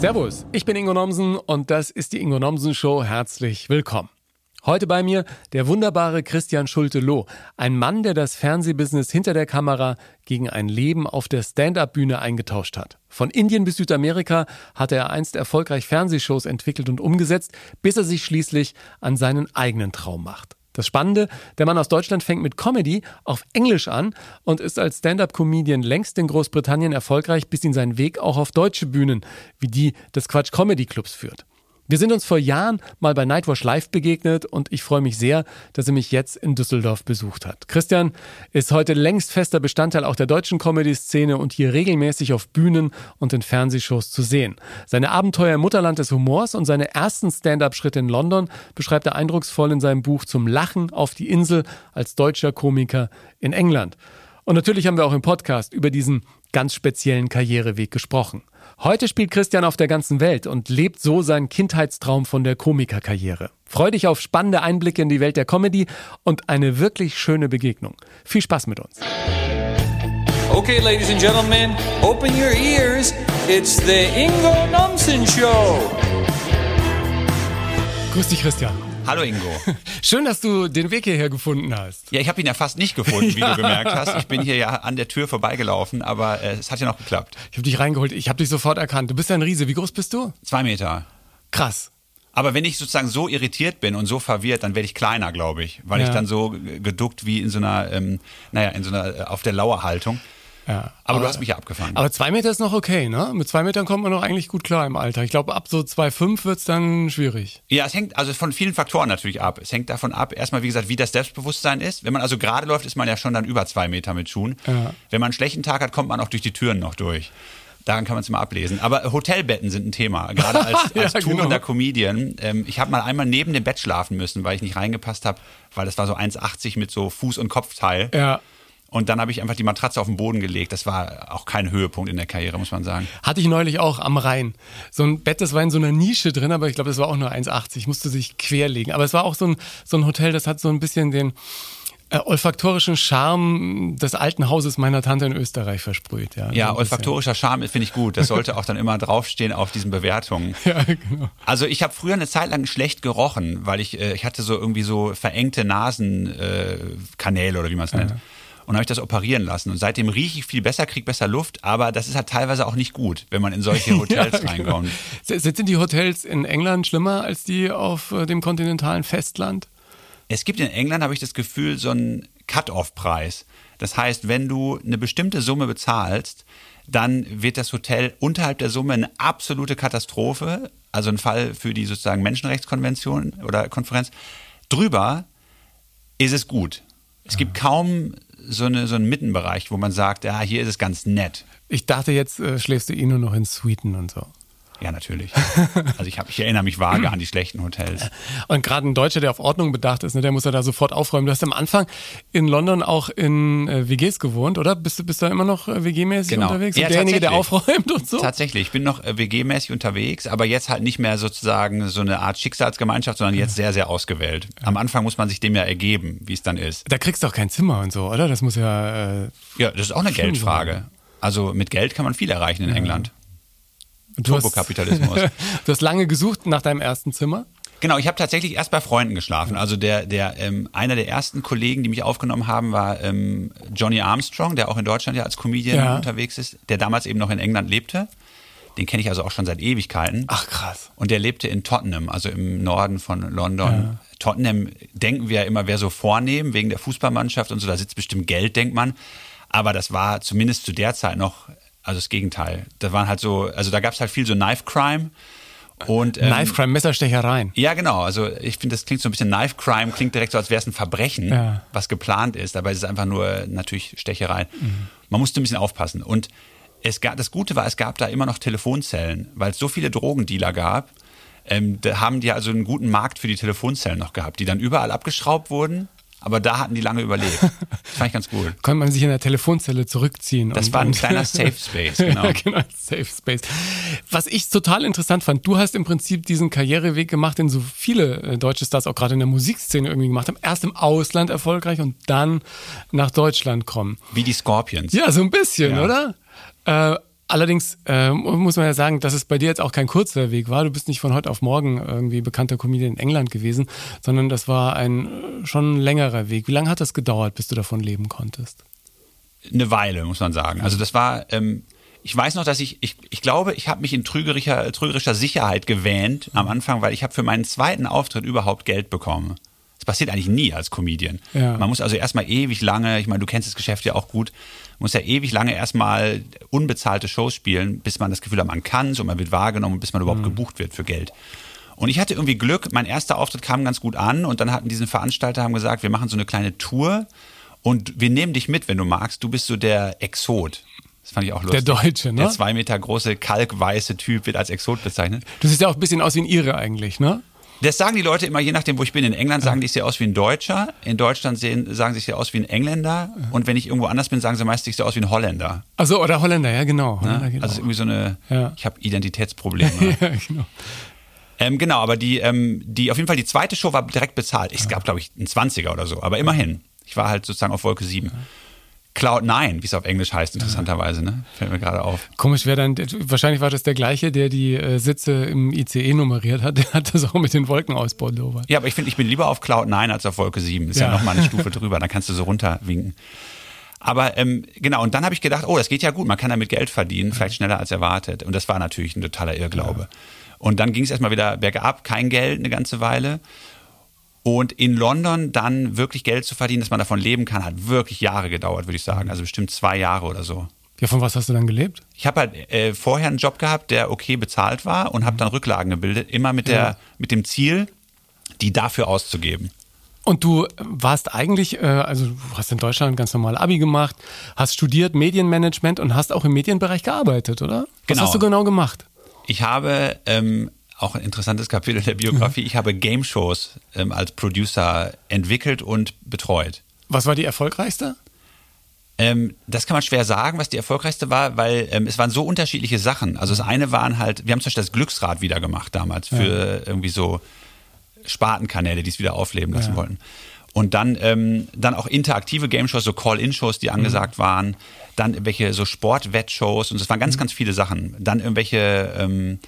Servus, ich bin Ingo Nomsen und das ist die Ingo Nomsen Show. Herzlich willkommen. Heute bei mir der wunderbare Christian Schulte-Loh, ein Mann, der das Fernsehbusiness hinter der Kamera gegen ein Leben auf der Stand-up-Bühne eingetauscht hat. Von Indien bis Südamerika hatte er einst erfolgreich Fernsehshows entwickelt und umgesetzt, bis er sich schließlich an seinen eigenen Traum macht. Das Spannende, der Mann aus Deutschland fängt mit Comedy auf Englisch an und ist als Stand-up-Comedian längst in Großbritannien erfolgreich, bis ihn sein Weg auch auf deutsche Bühnen wie die des Quatsch Comedy Clubs führt. Wir sind uns vor Jahren mal bei Nightwash Live begegnet und ich freue mich sehr, dass er mich jetzt in Düsseldorf besucht hat. Christian ist heute längst fester Bestandteil auch der deutschen Comedy-Szene und hier regelmäßig auf Bühnen und in Fernsehshows zu sehen. Seine Abenteuer im Mutterland des Humors und seine ersten Stand-up-Schritte in London beschreibt er eindrucksvoll in seinem Buch Zum Lachen auf die Insel als deutscher Komiker in England. Und natürlich haben wir auch im Podcast über diesen ganz speziellen Karriereweg gesprochen. Heute spielt Christian auf der ganzen Welt und lebt so seinen Kindheitstraum von der Komikerkarriere. Freu dich auf spannende Einblicke in die Welt der Comedy und eine wirklich schöne Begegnung. Viel Spaß mit uns. Okay, ladies and gentlemen, open your ears. It's the Ingo Nomsen Show. Grüß dich, Christian. Hallo Ingo. Schön, dass du den Weg hierher gefunden hast. Ja, ich habe ihn ja fast nicht gefunden, wie ja. du gemerkt hast. Ich bin hier ja an der Tür vorbeigelaufen, aber äh, es hat ja noch geklappt. Ich habe dich reingeholt, ich habe dich sofort erkannt. Du bist ein Riese. Wie groß bist du? Zwei Meter. Krass. Aber wenn ich sozusagen so irritiert bin und so verwirrt, dann werde ich kleiner, glaube ich, weil ja. ich dann so geduckt wie in so einer, ähm, naja, in so einer äh, auf der Lauerhaltung. Ja, aber, aber, du hast mich ja abgefangen. Aber zwei Meter ist noch okay, ne? Mit zwei Metern kommt man noch eigentlich gut klar im Alter. Ich glaube, ab so 2,5 wird es dann schwierig. Ja, es hängt also von vielen Faktoren natürlich ab. Es hängt davon ab, erstmal, wie gesagt, wie das Selbstbewusstsein ist. Wenn man also gerade läuft, ist man ja schon dann über zwei Meter mit Schuhen. Ja. Wenn man einen schlechten Tag hat, kommt man auch durch die Türen noch durch. Daran kann man es mal ablesen. Aber Hotelbetten sind ein Thema, gerade als, als ja, tourender genau. Comedian. Ähm, ich habe mal einmal neben dem Bett schlafen müssen, weil ich nicht reingepasst habe, weil das war so 1,80 mit so Fuß- und Kopfteil. Ja. Und dann habe ich einfach die Matratze auf den Boden gelegt. Das war auch kein Höhepunkt in der Karriere, muss man sagen. Hatte ich neulich auch am Rhein. So ein Bett, das war in so einer Nische drin, aber ich glaube, das war auch nur 1,80. Musste sich querlegen. Aber es war auch so ein, so ein Hotel, das hat so ein bisschen den äh, olfaktorischen Charme des alten Hauses meiner Tante in Österreich versprüht. Ja, ja olfaktorischer Charme finde ich gut. Das sollte auch dann immer draufstehen auf diesen Bewertungen. Ja, genau. Also ich habe früher eine Zeit lang schlecht gerochen, weil ich, äh, ich hatte so irgendwie so verengte Nasenkanäle äh, oder wie man es nennt. Ja und habe ich das operieren lassen. Und seitdem rieche ich viel besser, kriege besser Luft, aber das ist halt teilweise auch nicht gut, wenn man in solche Hotels ja, genau. reinkommt. Genau. Sind die Hotels in England schlimmer als die auf äh, dem kontinentalen Festland? Es gibt in England, habe ich das Gefühl, so einen Cut-off-Preis. Das heißt, wenn du eine bestimmte Summe bezahlst, dann wird das Hotel unterhalb der Summe eine absolute Katastrophe, also ein Fall für die sozusagen Menschenrechtskonvention oder Konferenz. Drüber ist es gut. Es gibt kaum so, eine, so einen Mittenbereich, wo man sagt, ja, hier ist es ganz nett. Ich dachte, jetzt äh, schläfst du eh nur noch in Suiten und so. Ja, natürlich. Also ich, hab, ich erinnere mich vage an die schlechten Hotels. Und gerade ein Deutscher, der auf Ordnung bedacht ist, ne, der muss ja da sofort aufräumen. Du hast am Anfang in London auch in äh, WGs gewohnt, oder? Bist du bist da immer noch äh, WG-mäßig genau. unterwegs? Ja, derjenige, der aufräumt und so? Tatsächlich, ich bin noch äh, WG-mäßig unterwegs, aber jetzt halt nicht mehr sozusagen so eine Art Schicksalsgemeinschaft, sondern jetzt sehr, sehr ausgewählt. Am Anfang muss man sich dem ja ergeben, wie es dann ist. Da kriegst du auch kein Zimmer und so, oder? Das muss ja... Äh, ja, das ist auch eine Geldfrage. Also mit Geld kann man viel erreichen in ja. England. Turbokapitalismus. du hast lange gesucht nach deinem ersten Zimmer? Genau, ich habe tatsächlich erst bei Freunden geschlafen. Also der, der, ähm, einer der ersten Kollegen, die mich aufgenommen haben, war ähm, Johnny Armstrong, der auch in Deutschland ja als Comedian ja. unterwegs ist, der damals eben noch in England lebte. Den kenne ich also auch schon seit Ewigkeiten. Ach krass. Und der lebte in Tottenham, also im Norden von London. Ja. Tottenham denken wir ja immer, wäre so vornehm wegen der Fußballmannschaft und so. Da sitzt bestimmt Geld, denkt man. Aber das war zumindest zu der Zeit noch also das Gegenteil. Da waren halt so, also da gab es halt viel so Knife Crime. Und, ähm, Knife Crime, Messerstechereien. Ja, genau. Also ich finde, das klingt so ein bisschen Knife Crime, klingt direkt so, als wäre es ein Verbrechen, ja. was geplant ist. Dabei ist es einfach nur natürlich Stechereien. Mhm. Man musste ein bisschen aufpassen. Und es gab, das Gute war, es gab da immer noch Telefonzellen, weil es so viele Drogendealer gab. Ähm, da haben die also einen guten Markt für die Telefonzellen noch gehabt, die dann überall abgeschraubt wurden aber da hatten die lange überlebt. Das fand ich ganz gut. Konnte man sich in der Telefonzelle zurückziehen. Das war ein kleiner Safe Space, genau. genau, Safe Space. Was ich total interessant fand, du hast im Prinzip diesen Karriereweg gemacht, den so viele äh, deutsche Stars auch gerade in der Musikszene irgendwie gemacht haben. Erst im Ausland erfolgreich und dann nach Deutschland kommen. Wie die Scorpions. Ja, so ein bisschen, ja. oder? Äh, Allerdings äh, muss man ja sagen, dass es bei dir jetzt auch kein kurzer Weg war. Du bist nicht von heute auf morgen irgendwie bekannter Comedian in England gewesen, sondern das war ein äh, schon längerer Weg. Wie lange hat das gedauert, bis du davon leben konntest? Eine Weile, muss man sagen. Also das war, ähm, ich weiß noch, dass ich, ich, ich glaube, ich habe mich in trügerischer, trügerischer Sicherheit gewähnt am Anfang, weil ich habe für meinen zweiten Auftritt überhaupt Geld bekommen. Das passiert eigentlich nie als Comedian. Ja. Man muss also erstmal ewig lange, ich meine, du kennst das Geschäft ja auch gut, muss ja ewig lange erstmal unbezahlte Shows spielen, bis man das Gefühl hat, man kann und man wird wahrgenommen, bis man überhaupt gebucht wird für Geld. Und ich hatte irgendwie Glück, mein erster Auftritt kam ganz gut an und dann hatten diesen Veranstalter haben gesagt, wir machen so eine kleine Tour und wir nehmen dich mit, wenn du magst. Du bist so der Exot. Das fand ich auch lustig. Der Deutsche, ne? Der zwei Meter große, kalkweiße Typ wird als Exot bezeichnet. Du siehst ja auch ein bisschen aus wie ein Ire eigentlich, ne? Das sagen die Leute immer, je nachdem, wo ich bin. In England sagen die, ich sehe aus wie ein Deutscher. In Deutschland sehen, sagen sie, ich sehe aus wie ein Engländer. Und wenn ich irgendwo anders bin, sagen sie meist, ich sehe aus wie ein Holländer. Also oder Holländer, ja genau. Ne? Holländer geht Also auch. irgendwie so eine, Ja. ich habe Identitätsprobleme. ja, genau. ähm, genau, aber die, ähm, die, auf jeden Fall die zweite Show war direkt bezahlt. Es gab, glaube ich, einen 20er oder so. Aber immerhin. Ich war halt sozusagen auf Wolke 7. Cloud 9, wie es auf Englisch heißt, interessanterweise, ne? Fällt mir gerade auf. Komisch wäre dann, wahrscheinlich war das der gleiche, der die äh, Sitze im ICE nummeriert hat. Der hat das auch mit den Wolkenausbau lowert. Ja, aber ich finde, ich bin lieber auf Cloud 9 als auf Wolke 7. Ist ja, Ja. noch mal eine Stufe drüber, dann kannst du so runterwinken. Aber ähm, genau, und dann habe ich gedacht, oh, das geht ja gut, man kann damit Geld verdienen, vielleicht schneller als erwartet. Und das war natürlich ein totaler Irrglaube. Und dann ging es erstmal wieder bergab, kein Geld eine ganze Weile. Und in London dann wirklich Geld zu verdienen, dass man davon leben kann, hat wirklich Jahre gedauert, würde ich sagen. Also bestimmt zwei Jahre oder so. Ja, von was hast du dann gelebt? Ich habe halt äh, vorher einen Job gehabt, der okay bezahlt war und habe dann Rücklagen gebildet, immer mit, der, Ja. mit dem Ziel, die dafür auszugeben. Und du warst eigentlich, äh, also du hast in Deutschland ganz normal Abi gemacht, hast studiert Medienmanagement und hast auch im Medienbereich gearbeitet, oder? Was Genau. hast du genau gemacht? Ich habe ähm, auch ein interessantes Kapitel der Biografie. Ich habe Game Shows ähm, als Producer entwickelt und betreut. Was war die erfolgreichste? Ähm, das kann man schwer sagen, was die erfolgreichste war, weil ähm, es waren so unterschiedliche Sachen. Also das eine waren halt, wir haben zum Beispiel das Glücksrad wieder gemacht damals für irgendwie so Spartenkanäle, die es wieder aufleben lassen Ja. wollten. Und dann, ähm, dann auch interaktive Game-Shows, so Call-In-Shows, die angesagt waren. Dann irgendwelche so Sport-Wett-Shows und es waren ganz, ganz viele Sachen. Dann irgendwelche ähm,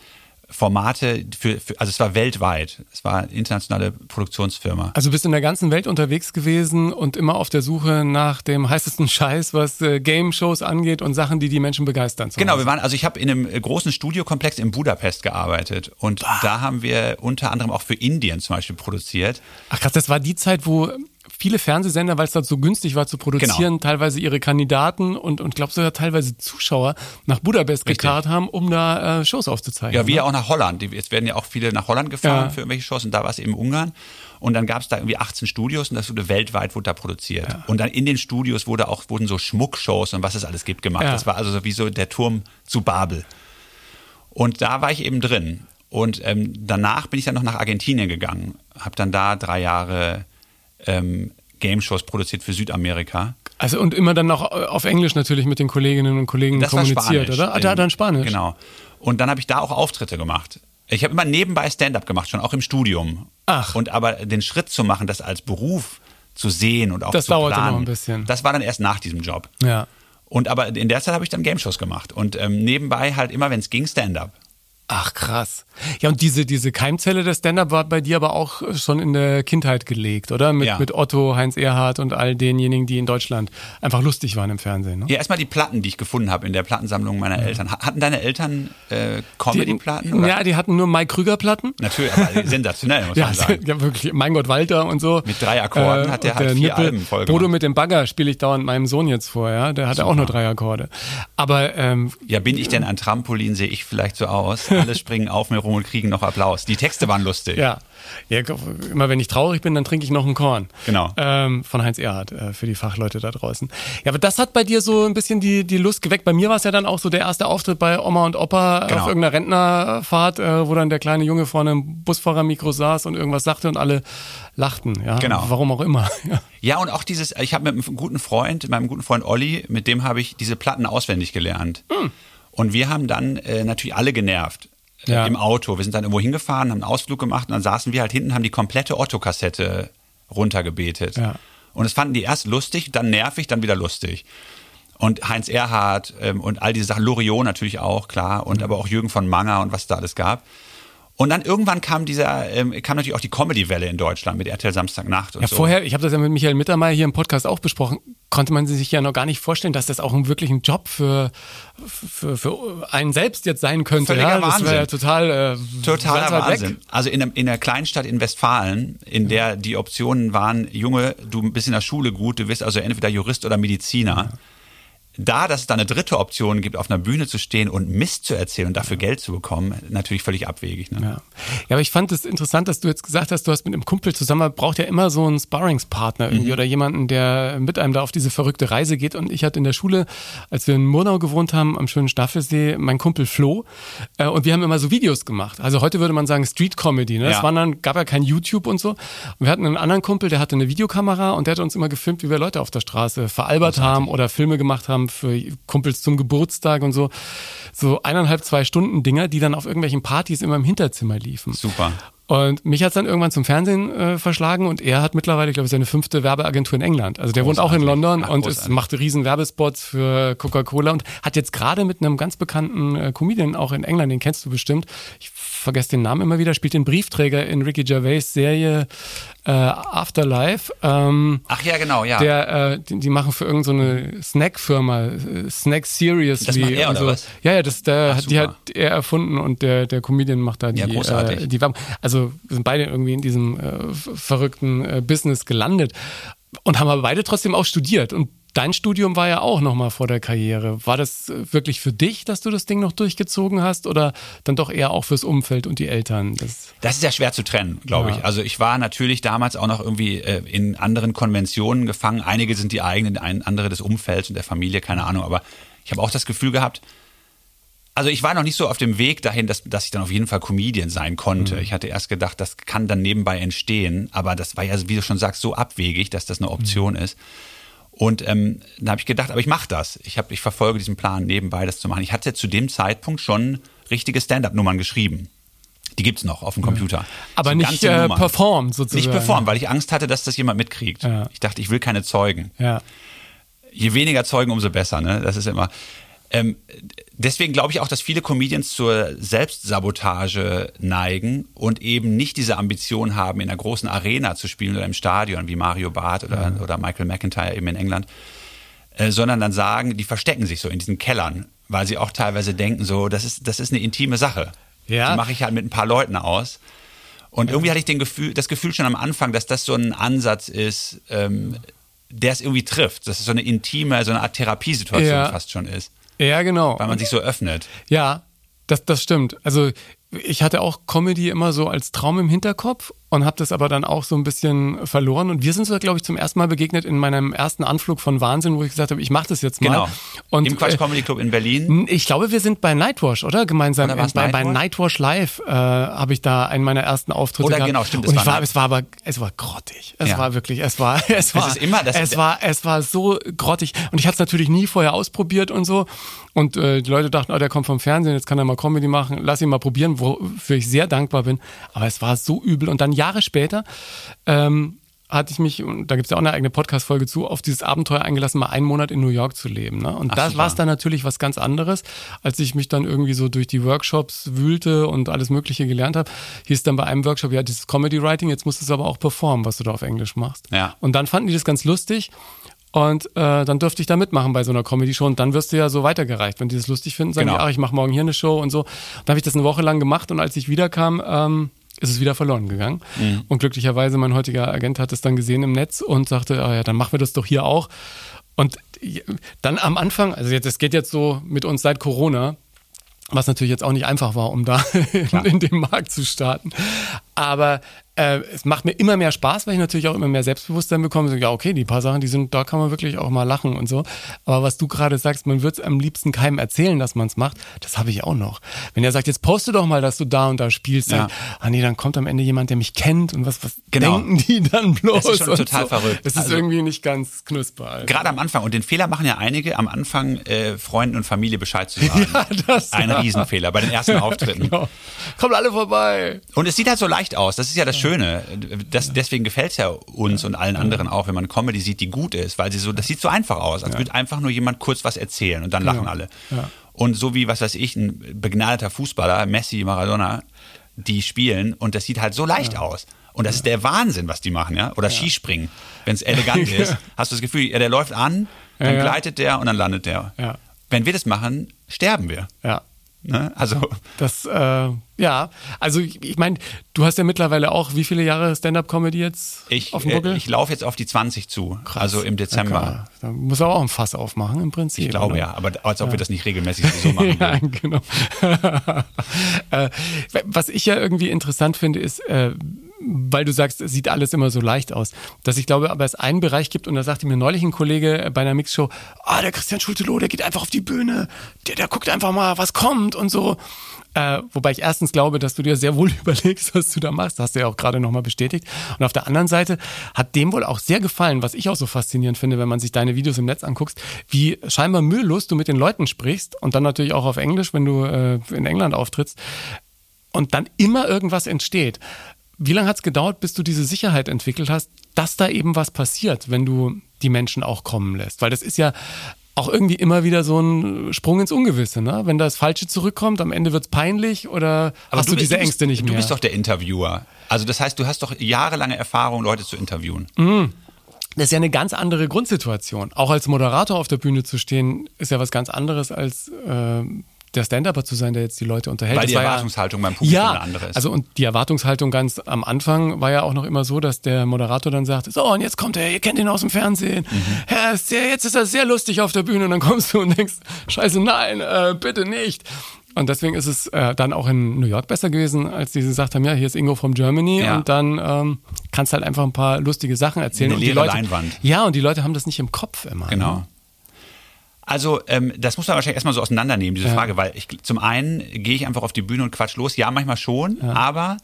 Formate für, für, also es war weltweit. Es war eine internationale Produktionsfirma. Also bist in der ganzen Welt unterwegs gewesen und immer auf der Suche nach dem heißesten Scheiß, was äh, Game-Shows angeht und Sachen, die die Menschen begeistern. Genau, wir waren, also ich habe in einem äh, großen Studiokomplex in Budapest gearbeitet und da haben wir unter anderem auch für Indien zum Beispiel produziert. Ach krass, das war die Zeit, wo viele Fernsehsender, weil es dort so günstig war zu produzieren, Genau. teilweise ihre Kandidaten und, und glaube sogar teilweise Zuschauer nach Budapest Richtig. gekarrt haben, um da äh, Shows aufzuzeichnen. Ja, wie ne? ja auch nach Holland. Jetzt werden ja auch viele nach Holland gefahren Ja. für irgendwelche Shows und da war es eben Ungarn. Und dann gab es da irgendwie 18 Studios und das wurde weltweit wurde da produziert. Und dann in den Studios wurde auch, wurden so Schmuckshows und was es alles gibt gemacht. Ja. Das war also so wie so der Turm zu Babel. Und da war ich eben drin. Und ähm, danach bin ich dann noch nach Argentinien gegangen, habe dann da drei Jahre ähm, Game-Shows produziert für Südamerika. Also und immer dann noch äh, auf Englisch natürlich mit den Kolleginnen und Kollegen Das kommuniziert, Spanisch. oder? Ah, da dann Spanisch. Genau. Und dann habe ich da auch Auftritte gemacht. Ich habe immer nebenbei Stand-up gemacht, schon auch im Studium. Ach. Und aber den Schritt zu machen, das als Beruf zu sehen und auch Das zu dauerte planen, noch ein bisschen. Das war dann erst nach diesem Job. Ja. Und aber in der Zeit habe ich dann Game-Shows gemacht und ähm, nebenbei halt immer, wenn es ging, Stand-up. Ach krass. Ja, und diese, diese Keimzelle der Stand-up war bei dir aber auch schon in der Kindheit gelegt, oder? Mit, Ja. mit Otto, Heinz Erhardt und all denjenigen, die in Deutschland einfach lustig waren im Fernsehen. Ne? Ja, erstmal die Platten, die ich gefunden habe in der Plattensammlung meiner Eltern. Ha- Hatten deine Eltern äh, Comedy-Platten? Ja, die hatten nur Mike Krüger-Platten. Natürlich, aber sensationell, muss Ja, man sagen. ja, wirklich. Mein Gott, Walter und so. Äh, Mit drei Akkorden hat der halt vier Nippel. Alben voll Bodo mit dem Bagger spiele ich dauernd meinem Sohn jetzt vor, ja. Der hatte auch nur drei Akkorde. Aber ähm, Ja, bin ich denn ein Trampolin, sehe ich vielleicht so aus. Alle springen auf mir rum und kriegen noch Applaus. Die Texte waren lustig. ja. ja, immer wenn ich traurig bin, dann trinke ich noch einen Korn. Genau. Ähm, von Heinz Erhardt, äh, für die Fachleute da draußen. Ja, aber das hat bei dir so ein bisschen die, die Lust geweckt. Bei mir war es ja dann auch so der erste Auftritt bei Oma und Opa Genau. auf irgendeiner Rentnerfahrt, äh, wo dann der kleine Junge vorne im Busfahrermikro saß und irgendwas sagte und alle lachten. Ja, Genau. Warum auch immer. Ja. Ja, und auch dieses, ich habe mit einem guten Freund, meinem guten Freund Olli, mit dem habe ich diese Platten auswendig gelernt. Hm. Und wir haben dann äh, natürlich alle genervt. Ja. Im Auto. Wir sind dann irgendwo hingefahren, haben einen Ausflug gemacht und dann saßen wir halt hinten, haben die komplette Otto-Kassette runtergebetet. Ja. Und das fanden die erst lustig, dann nervig, dann wieder lustig. Und Heinz Erhardt ähm, und all diese Sachen, Loriot natürlich auch, klar, und aber auch Jürgen von Manger und was da alles gab. Und dann irgendwann kam dieser, ähm, kam natürlich auch die Comedy-Welle in Deutschland mit RTL Samstagnacht und Ja, so. vorher, ich habe das ja mit Michael Mittermeier hier im Podcast auch besprochen, konnte man sich ja noch gar nicht vorstellen, dass das auch ein wirklich ein Job für, für, für einen selbst jetzt sein könnte. Völliger ja, das Wahnsinn. wäre ja total, äh, Totaler weit weg. Wahnsinn. Also in, in der Kleinstadt in Westfalen, in der die Optionen waren, Junge, du bist in der Schule gut, du wirst also entweder Jurist oder Mediziner. Da, dass es da eine dritte Option gibt, auf einer Bühne zu stehen und Mist zu erzählen und dafür Geld zu bekommen, natürlich völlig abwegig. Ne? Ja. ja, aber ich fand es interessant, dass du jetzt gesagt hast, du hast mit einem Kumpel zusammen, man braucht ja immer so einen Sparringspartner irgendwie Mhm. oder jemanden, der mit einem da auf diese verrückte Reise geht. Und ich hatte in der Schule, als wir in Murnau gewohnt haben, am schönen Staffelsee, mein Kumpel Flo. Äh, und wir haben immer so Videos gemacht. Also heute würde man sagen Street Comedy. Ne? Das Ja. waren dann, gab ja kein YouTube und so. Und wir hatten einen anderen Kumpel, der hatte eine Videokamera und der hat uns immer gefilmt, wie wir Leute auf der Straße veralbert haben oder Filme gemacht haben für Kumpels zum Geburtstag und so. So eineinhalb, zwei Stunden Dinger, die dann auf irgendwelchen Partys immer im Hinterzimmer liefen. Super. Und mich hat es dann irgendwann zum Fernsehen äh, verschlagen und er hat mittlerweile, glaube ich, seine fünfte Werbeagentur in England. Also der wohnt auch in Großartig. London Ach, und ist, großartig. macht riesen Werbespots für Coca-Cola und hat jetzt gerade mit einem ganz bekannten äh, Comedian auch in England, den kennst du bestimmt, ich vergesse den Namen immer wieder, spielt den Briefträger in Ricky Gervais Serie äh, Afterlife. Ähm, Ach ja, genau, ja. der, äh, die, die machen für irgendeine Snack-Firma, äh, Snack Seriously. Das macht er, und oder so. was? Ja, ja, das, der, Ach, hat, die hat er erfunden und der, der Comedian macht da die, Ja, großartig. äh, die Werbung. Also wir sind beide irgendwie in diesem äh, verrückten äh, Business gelandet und haben aber beide trotzdem auch studiert. Und dein Studium war ja auch nochmal vor der Karriere. War das äh, wirklich für dich, dass du das Ding noch durchgezogen hast oder dann doch eher auch fürs Umfeld und die Eltern? Das, Das ist ja schwer zu trennen, glaube Ja. ich. Also ich war natürlich damals auch noch irgendwie äh, in anderen Konventionen gefangen. Einige sind die eigenen, ein, andere des Umfelds und der Familie, keine Ahnung. Aber ich habe auch das Gefühl gehabt, also ich war noch nicht so auf dem Weg dahin, dass, dass ich dann auf jeden Fall Comedian sein konnte. Ich hatte erst gedacht, das kann dann nebenbei entstehen, aber das war ja, wie du schon sagst, so abwegig, dass das eine Option ist. Und ähm, dann habe ich gedacht, aber ich mache das. Ich, hab, ich verfolge diesen Plan, nebenbei das zu machen. Ich hatte zu dem Zeitpunkt schon richtige Stand-up-Nummern geschrieben. Die gibt's noch auf dem Computer. aber So nicht äh, performt sozusagen. Nicht performt, weil ich Angst hatte, dass das jemand mitkriegt. Ja. Ich dachte, ich will keine Zeugen. Ja. Je weniger Zeugen, umso besser. Ne? Das ist immer. Ähm, deswegen glaube ich auch, dass viele Comedians zur Selbstsabotage neigen und eben nicht diese Ambition haben, in einer großen Arena zu spielen oder im Stadion wie Mario Barth oder, oder Michael McIntyre eben in England, äh, sondern dann sagen, die verstecken sich so in diesen Kellern, weil sie auch teilweise denken, so, das ist, das ist eine intime Sache. Ja. Die mache ich halt mit ein paar Leuten aus. Und irgendwie hatte ich den Gefühl, das Gefühl schon am Anfang, dass das so ein Ansatz ist, ähm, der es irgendwie trifft. Dass es so eine intime, so eine Art Therapiesituation Ja. fast schon ist, Ja, genau. weil man sich so öffnet. Ja, das, das stimmt. Also ich hatte auch Comedy immer so als Traum im Hinterkopf und habe das aber dann auch so ein bisschen verloren. Und wir sind so, glaube ich, zum ersten Mal begegnet in meinem ersten Anflug von Wahnsinn, wo ich gesagt habe, ich mache das jetzt mal. Genau. Und, Im Quatsch äh, Comedy Club in Berlin. ich glaube, wir sind bei Nightwash, oder? Gemeinsam. Oder war's bei, bei Nightwash? Nightwash Live äh, habe ich da einen meiner ersten Auftritte Oder gehabt. genau, stimmt, es Und war ich war, es war aber, es war grottig. Es Ja. war wirklich, es war, es war, ist immer das- es war, es war so grottig. Und ich hatte es natürlich nie vorher ausprobiert und so. Und äh, die Leute dachten, oh, der kommt vom Fernsehen, jetzt kann er mal Comedy machen, lass ihn mal probieren, wofür ich sehr dankbar bin. Aber es war so übel. Und dann Jahre später ähm, hatte ich mich, und da gibt es ja auch eine eigene Podcast-Folge zu, auf dieses Abenteuer eingelassen, mal einen Monat in New York zu leben. Ne? Und Ach, da super. war es dann natürlich was ganz anderes, als ich mich dann irgendwie so durch die Workshops wühlte und alles Mögliche gelernt habe. Hieß dann bei einem Workshop, ja, dieses Comedy Writing, jetzt musst du es aber auch performen, was du da auf Englisch machst. Ja. Und dann fanden die das ganz lustig. Und äh, dann durfte ich da mitmachen bei so einer Comedy-Show und dann wirst du ja so weitergereicht. Wenn die das lustig finden, sagen Genau. die, ach, ich mache morgen hier eine Show und so. Dann habe ich das eine Woche lang gemacht und als ich wiederkam, ähm, ist es wieder verloren gegangen. Mhm. Und glücklicherweise, mein heutiger Agent hat es dann gesehen im Netz und sagte, ah ja, dann machen wir das doch hier auch. Und dann am Anfang, also jetzt, es geht jetzt so mit uns seit Corona, was natürlich jetzt auch nicht einfach war, um da in dem Markt zu starten. Aber äh, es macht mir immer mehr Spaß, weil ich natürlich auch immer mehr Selbstbewusstsein bekomme. So, ja, okay, die paar Sachen, die sind, da kann man wirklich auch mal lachen und so. Aber was du gerade sagst, man wird es am liebsten keinem erzählen, dass man es macht, das habe ich auch noch. Wenn er sagt, jetzt poste doch mal, dass du da und da spielst, Ja. dann, ah nee, dann kommt am Ende jemand, der mich kennt und was, was Genau. denken die dann bloß? Das ist schon total so. verrückt. Das ist Also- irgendwie nicht ganz knusper. Alter. Gerade am Anfang. Und den Fehler machen ja einige, am Anfang äh, Freunden und Familie Bescheid zu sagen. Ja, das Ein war- Riesenfehler bei den ersten Auftritten. Genau. Kommt alle vorbei. Und es sieht halt so leicht leicht aus. Das ist ja das Schöne. Das, deswegen gefällt es ja uns und allen anderen auch, wenn man Comedy sieht, die gut ist, weil sie so, das sieht so einfach aus, als würde einfach nur jemand kurz was erzählen und dann lachen alle. Und so wie, was weiß ich, ein begnadeter Fußballer, Messi, Maradona, die spielen und das sieht halt so leicht aus. Und das ist der Wahnsinn, was die machen, ja? Oder Skispringen, wenn es elegant ist. Hast du das Gefühl, ja, der läuft an, dann gleitet der und dann landet der. Wenn wir das machen, sterben wir. Ja. Ne? Also Das, äh, ja, also ich, ich meine, du hast ja mittlerweile auch wie viele Jahre Stand-Up-Comedy jetzt ich, auf dem äh, Buckel? ich laufe jetzt auf die 20 zu, also im Dezember. Ja, da muss er auch ein Fass aufmachen im Prinzip. Ich glaube oder? ja, aber als ob wir das nicht regelmäßig so machen ja, genau. äh, was ich ja irgendwie interessant finde, ist, äh, weil du sagst, es sieht alles immer so leicht aus, dass ich glaube, aber es einen Bereich gibt, und da sagte mir neulich ein Kollege bei einer Mixshow, ah, der Christian Schulte-Loh, der geht einfach auf die Bühne, der, der guckt einfach mal, was kommt und so. Äh, wobei ich erstens glaube, dass du dir sehr wohl überlegst, was du da machst. Das hast du ja auch gerade nochmal bestätigt. Und auf der anderen Seite hat dem wohl auch sehr gefallen, was ich auch so faszinierend finde, wenn man sich deine Videos im Netz anguckt, wie scheinbar mühelos du mit den Leuten sprichst und dann natürlich auch auf Englisch, wenn du äh, in England auftrittst und dann immer irgendwas entsteht. Wie lange hat es gedauert, bis du diese Sicherheit entwickelt hast, dass da eben was passiert, wenn du die Menschen auch kommen lässt? Weil das ist ja auch irgendwie immer wieder so ein Sprung ins Ungewisse, ne? Wenn das Falsche zurückkommt, am Ende wird's peinlich oder hast du, bist- diese Ängste nicht mehr? Du bist doch der Interviewer. Also das heißt, du hast doch jahrelange Erfahrung, Leute zu interviewen. Das ist ja eine ganz andere Grundsituation. Auch als Moderator auf der Bühne zu stehen, ist ja was ganz anderes als äh, der Stand-Upper zu sein, der jetzt die Leute unterhält. Weil die war Erwartungshaltung beim Publikum ja, eine andere ist. Also und die Erwartungshaltung ganz am Anfang war ja auch noch immer so, dass der Moderator dann sagt, so und jetzt kommt er, ihr kennt ihn aus dem Fernsehen, Mhm. ja, ist sehr, jetzt ist er sehr lustig auf der Bühne und dann kommst du und denkst, scheiße, nein, äh, bitte nicht. Und deswegen ist es äh, dann auch in New York besser gewesen, als die gesagt haben, ja, hier ist Ingo from Germany Ja. und dann ähm, kannst halt einfach ein paar lustige Sachen erzählen. Eine und die Leute, Leinwand. Ja, und die Leute haben das nicht im Kopf immer. Genau. Ne? Also ähm, das muss man wahrscheinlich erstmal so auseinandernehmen, diese Frage, weil ich zum einen gehe ich einfach auf die Bühne und quatsch los. Ja, manchmal schon, aber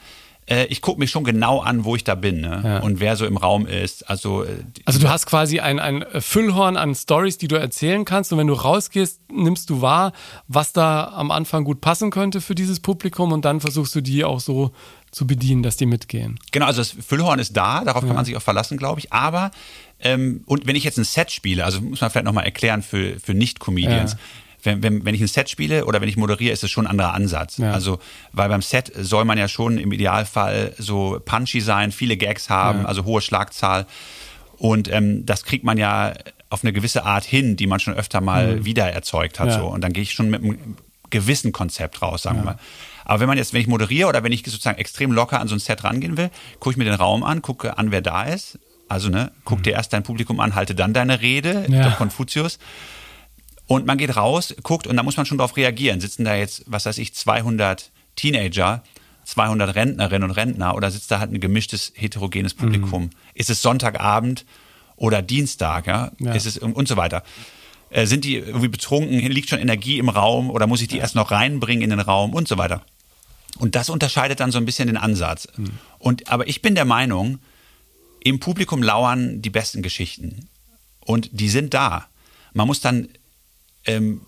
äh, ich gucke mir schon genau an, wo ich da bin ne? Ja. und wer so im Raum ist. Also, äh, Also du hast quasi ein, ein Füllhorn an Stories, die du erzählen kannst und wenn du rausgehst, nimmst du wahr, was da am Anfang gut passen könnte für dieses Publikum und dann versuchst du die auch so zu bedienen, dass die mitgehen. Genau, also das Füllhorn ist da, darauf kann man sich auch verlassen, glaube ich. Aber ähm, und wenn ich jetzt ein Set spiele, also muss man vielleicht nochmal erklären für, für Nicht-Comedians. Ja. Wenn, wenn, wenn ich ein Set spiele oder wenn ich moderiere, ist es schon ein anderer Ansatz. Ja. Also, weil beim Set soll man ja schon im Idealfall so punchy sein, viele Gags haben, Ja. also hohe Schlagzahl. Und ähm, das kriegt man ja auf eine gewisse Art hin, die man schon öfter mal wieder erzeugt hat. Mhm. So. Und dann gehe ich schon mit einem gewissen Konzept raus, sagen wir mal. Aber wenn man jetzt, wenn ich moderiere oder wenn ich sozusagen extrem locker an so ein Set rangehen will, gucke ich mir den Raum an, gucke an, wer da ist. Also, ne, guck dir erst dein Publikum an, halte dann deine Rede, Mhm. Ja. Konfuzius. Und man geht raus, guckt und da muss man schon drauf reagieren. Sitzen da jetzt, was weiß ich, 200 Teenager, 200 Rentnerinnen und Rentner oder sitzt da halt ein gemischtes, heterogenes Publikum? Ist es Sonntagabend oder Dienstag, ja? Ja. Ist es und so weiter. Äh, sind die irgendwie betrunken? Liegt schon Energie im Raum oder muss ich die erst noch reinbringen in den Raum und so weiter? Und das unterscheidet dann so ein bisschen den Ansatz. Und, aber ich bin der Meinung, im Publikum lauern die besten Geschichten. Und die sind da. Man muss dann ähm,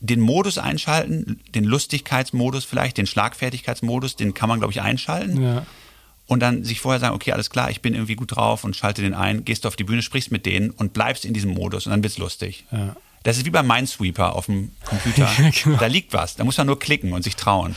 den Modus einschalten, den Lustigkeitsmodus vielleicht, den Schlagfertigkeitsmodus, den kann man, glaube ich, einschalten. Ja. Und dann sich vorher sagen, okay, alles klar, ich bin irgendwie gut drauf und schalte den ein, gehst du auf die Bühne, sprichst mit denen und bleibst in diesem Modus und dann wird's lustig. Ja. Das ist wie beim Minesweeper auf dem Computer. Ja, genau. Da liegt was. Da muss man nur klicken und sich trauen.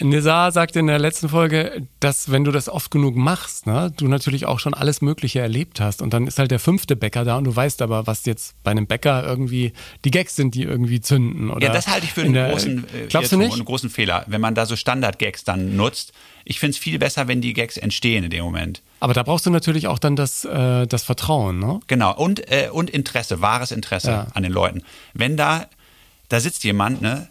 Nizar sagte in der letzten Folge, dass wenn du das oft genug machst, ne, du natürlich auch schon alles Mögliche erlebt hast. Und dann ist halt der fünfte Bäcker da und du weißt aber, was jetzt bei einem Bäcker irgendwie die Gags sind, die irgendwie zünden. Oder Ja, das halte ich für in einen der- großen, äh, Glaubst du nicht? einen großen Fehler, wenn man da so Standard-Gags dann nutzt. Ich finde es viel besser, wenn die Gags entstehen in dem Moment. Aber da brauchst du natürlich auch dann das, äh, das Vertrauen, ne? Genau. Und, äh, und Interesse, wahres Interesse Ja. an den Leuten. Wenn da, da sitzt jemand, ne,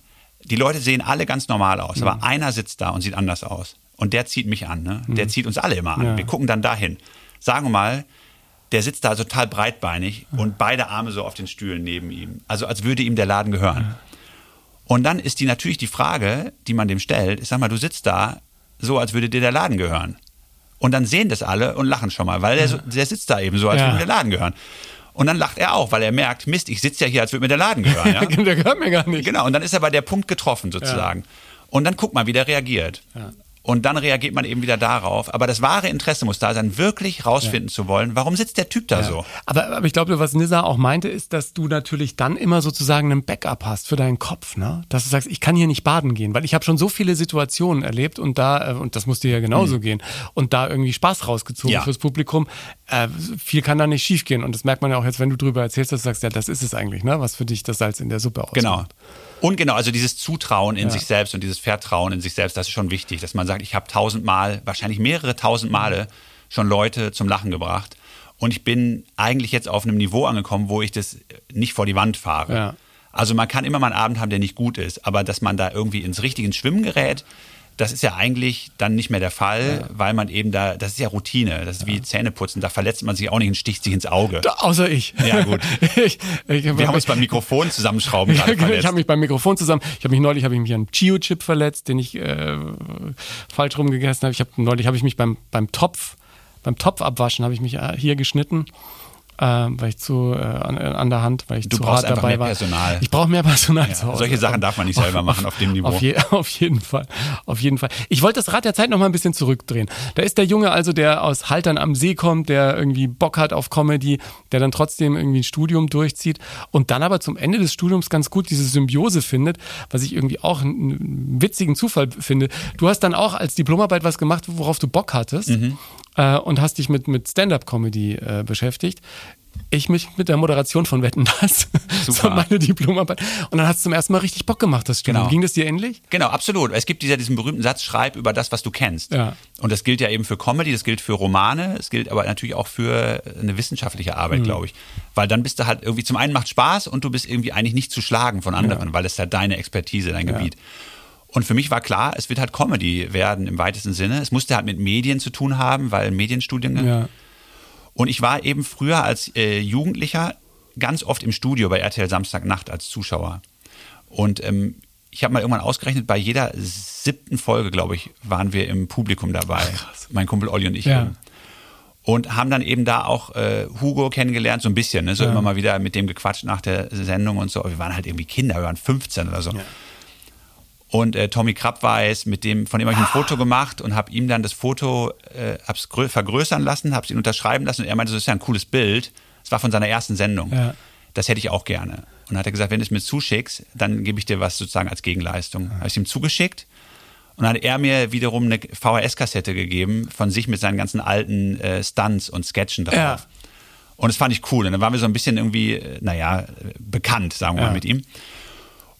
die Leute sehen alle ganz normal aus, Mhm. aber einer sitzt da und sieht anders aus. Und der zieht mich an, ne? Der zieht uns alle immer an. Mhm. Ja. Wir gucken dann dahin. Sagen wir mal, der sitzt da total breitbeinig und beide Arme so auf den Stühlen neben ihm. Also als würde ihm der Laden gehören. Und dann ist die natürlich die Frage, die man dem stellt, ist, sag mal, du sitzt da so, als würde dir der Laden gehören. Und dann sehen das alle und lachen schon mal, weil der, der sitzt da eben so, als Ja. würde der Laden gehören. Und dann lacht er auch, weil er merkt, Mist, ich sitze ja hier, als würde mir der Laden gehören. Ja? der gehört mir gar nicht. Genau, und dann ist aber der Punkt getroffen sozusagen. Und dann guck mal, wie der reagiert. Und dann reagiert man eben wieder darauf. Aber das wahre Interesse muss da sein, wirklich rausfinden ja. zu wollen, warum sitzt der Typ da ja. so? Aber, aber ich glaube, was Nissa auch meinte, ist, dass du natürlich dann immer sozusagen einen Backup hast für deinen Kopf, ne? Dass du sagst, ich kann hier nicht baden gehen, weil ich habe schon so viele Situationen erlebt und da, äh, und das muss dir ja genauso mhm. gehen, und da irgendwie Spaß rausgezogen ja. fürs Publikum. Äh, viel kann da nicht schiefgehen. Und das merkt man ja auch jetzt, wenn du drüber erzählst, dass du sagst, ja, das ist es eigentlich, ne? Was für dich das Salz in der Suppe ausmacht. Genau. Und genau, also dieses Zutrauen in ja. sich selbst und dieses Vertrauen in sich selbst, das ist schon wichtig, dass man sagt, ich habe tausendmal, wahrscheinlich mehrere tausend Male schon Leute zum Lachen gebracht. Und ich bin eigentlich jetzt auf einem Niveau angekommen, wo ich das nicht vor die Wand fahre. Ja. Also man kann immer mal einen Abend haben, der nicht gut ist, aber dass man da irgendwie ins richtige Schwimmen gerät, das ist ja eigentlich dann nicht mehr der Fall, ja. weil man eben da, das ist ja Routine, das ist ja. wie Zähneputzen, da verletzt man sich auch nicht und sticht sich ins Auge. Da, außer ich. Ja, gut. ich, ich, Wir haben uns beim Mikrofon zusammenschrauben genau, Ich habe mich beim Mikrofon zusammen, ich habe mich neulich, habe ich mich an Chio-Chip verletzt, den ich äh, falsch rumgegessen habe. Ich habe neulich, habe ich mich beim, beim Topf, beim Topf abwaschen, habe ich mich äh, hier geschnitten äh, weil ich zu äh, an, an, der Hand, weil ich du zu hart dabei mehr war. Personal. Ich brauche mehr Personal ja, zu Hause. Solche Sachen darf man nicht selber machen auf dem Niveau. Auf, je, auf, jeden Fall, auf jeden Fall. Ich wollte das Rad der Zeit noch mal ein bisschen zurückdrehen. Da ist der Junge also, der aus Haltern am See kommt, der irgendwie Bock hat auf Comedy, der dann trotzdem irgendwie ein Studium durchzieht und dann aber zum Ende des Studiums ganz gut diese Symbiose findet, was ich irgendwie auch einen witzigen Zufall finde. Du hast dann auch als Diplomarbeit was gemacht, worauf du Bock hattest. Mhm. Äh, und hast dich mit, mit Stand-up-Comedy äh, beschäftigt ich mich mit der Moderation von Wetten das. Super. Meine Diplomarbeit. Und dann hat es zum ersten Mal richtig Bock gemacht, das Studium. Genau. Ging das dir ähnlich? Genau, absolut. Es gibt dieser, diesen berühmten Satz, schreib über das, was du kennst. Ja. Und das gilt ja eben für Comedy, das gilt für Romane, es gilt aber natürlich auch für eine wissenschaftliche Arbeit, mhm. glaube ich. Weil dann bist du halt irgendwie, zum einen macht Spaß und du bist irgendwie eigentlich nicht zu schlagen von anderen, ja. weil es ja deine Expertise, dein ja. Gebiet. Und für mich war klar, es wird halt Comedy werden im weitesten Sinne. Es musste halt mit Medien zu tun haben, weil Medienstudien ja und ich war eben früher als äh, Jugendlicher ganz oft im Studio bei RTL Samstagnacht als Zuschauer. Und ähm, ich habe mal irgendwann ausgerechnet, bei jeder siebten Folge, glaube ich, waren wir im Publikum dabei. Ach, mein Kumpel Olli und ich. Ja. Und haben dann eben da auch äh, Hugo kennengelernt, so ein bisschen, ne? so ja. immer mal wieder mit dem gequatscht nach der Sendung und so. Wir waren halt irgendwie Kinder, wir waren 15 oder so. Ja. Und äh, Tommy Krabweis, mit dem, von dem habe ich ein Foto gemacht und habe ihm dann das Foto äh, hab's vergrößern lassen, habe es ihn unterschreiben lassen und er meinte, das ist ja ein cooles Bild. Das war von seiner ersten Sendung. Ja. Das hätte ich auch gerne. Und dann hat er gesagt, wenn du es mir zuschickst, dann gebe ich dir was sozusagen als Gegenleistung. Ja. Habe ich ihm zugeschickt und dann hat er mir wiederum eine VHS-Kassette gegeben von sich mit seinen ganzen alten äh, Stunts und Sketchen drauf. Ja. Und das fand ich cool. Und dann waren wir so ein bisschen irgendwie, äh, naja, bekannt, sagen wir ja. mal, mit ihm.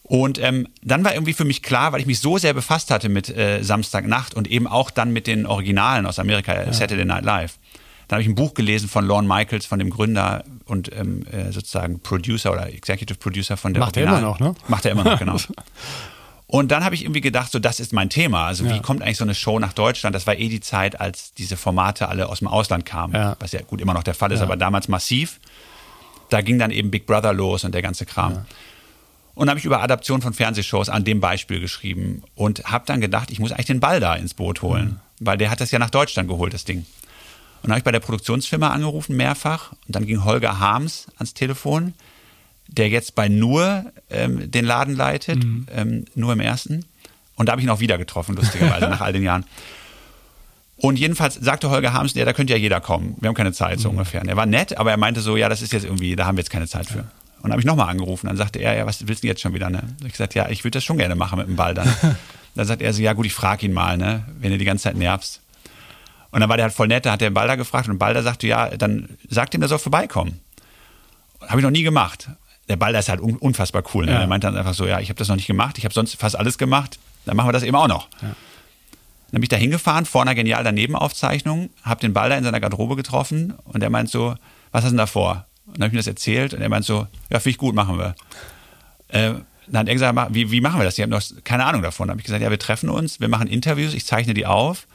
Und ähm, dann war irgendwie für mich klar, weil ich mich so sehr befasst hatte mit äh, Samstagnacht und eben auch dann mit den Originalen aus Amerika, ja. Saturday Night Live. Dann habe ich ein Buch gelesen von Lorne Michaels, von dem Gründer und ähm, äh, sozusagen Producer oder Executive Producer von der Macht Original. er immer noch, ne? Macht er immer noch, genau. Und dann habe ich irgendwie gedacht, so das ist mein Thema. Also ja. wie kommt eigentlich so eine Show nach Deutschland? Das war eh die Zeit, als diese Formate alle aus dem Ausland kamen, ja. was ja gut immer noch der Fall ist, ja. aber damals massiv. Da ging dann eben Big Brother los und der ganze Kram. Und habe ich über Adaption von Fernsehshows an dem Beispiel geschrieben und habe dann gedacht, ich muss eigentlich den Ball da ins Boot holen, mhm. weil der hat das ja nach Deutschland geholt, das Ding. Und dann habe ich bei der Produktionsfirma angerufen, mehrfach. Und dann ging Holger Harms ans Telefon, der jetzt bei Nur ähm, den Laden leitet, mhm. ähm, nur im ersten. Und da habe ich ihn auch wieder getroffen, lustigerweise, nach all den Jahren. Und jedenfalls sagte Holger Harms, ja, da könnte ja jeder kommen. Wir haben keine Zeit, so mhm. ungefähr. Und er war nett, aber er meinte so, ja, das ist jetzt irgendwie, da haben wir jetzt keine Zeit für. Und dann habe ich nochmal angerufen. Dann sagte er, ja, was willst du jetzt schon wieder? Ne? Ich gesagt, ja, ich würde das schon gerne machen mit dem Ball dann. dann sagt er so, ja gut, ich frage ihn mal, ne, wenn du die ganze Zeit nervst. Und dann war der halt voll nett, da hat der Balder gefragt und Balder sagte, ja, dann sagt ihm, der soll vorbeikommen. Habe ich noch nie gemacht. Der Balder ist halt unfassbar cool. Ne? Ja. Er meinte dann einfach so, ja, ich habe das noch nicht gemacht, ich habe sonst fast alles gemacht, dann machen wir das eben auch noch. Ja. Dann bin ich da hingefahren, vor einer genial daneben Aufzeichnung, habe den Balder in seiner Garderobe getroffen und er meint so, was hast du denn da vor? Und dann habe ich mir das erzählt und er meint so, ja, finde ich gut, machen wir. Äh, dann hat er gesagt, wie, wie machen wir das? Die haben noch keine Ahnung davon. Dann habe ich gesagt, ja, wir treffen uns, wir machen Interviews, ich zeichne die auf.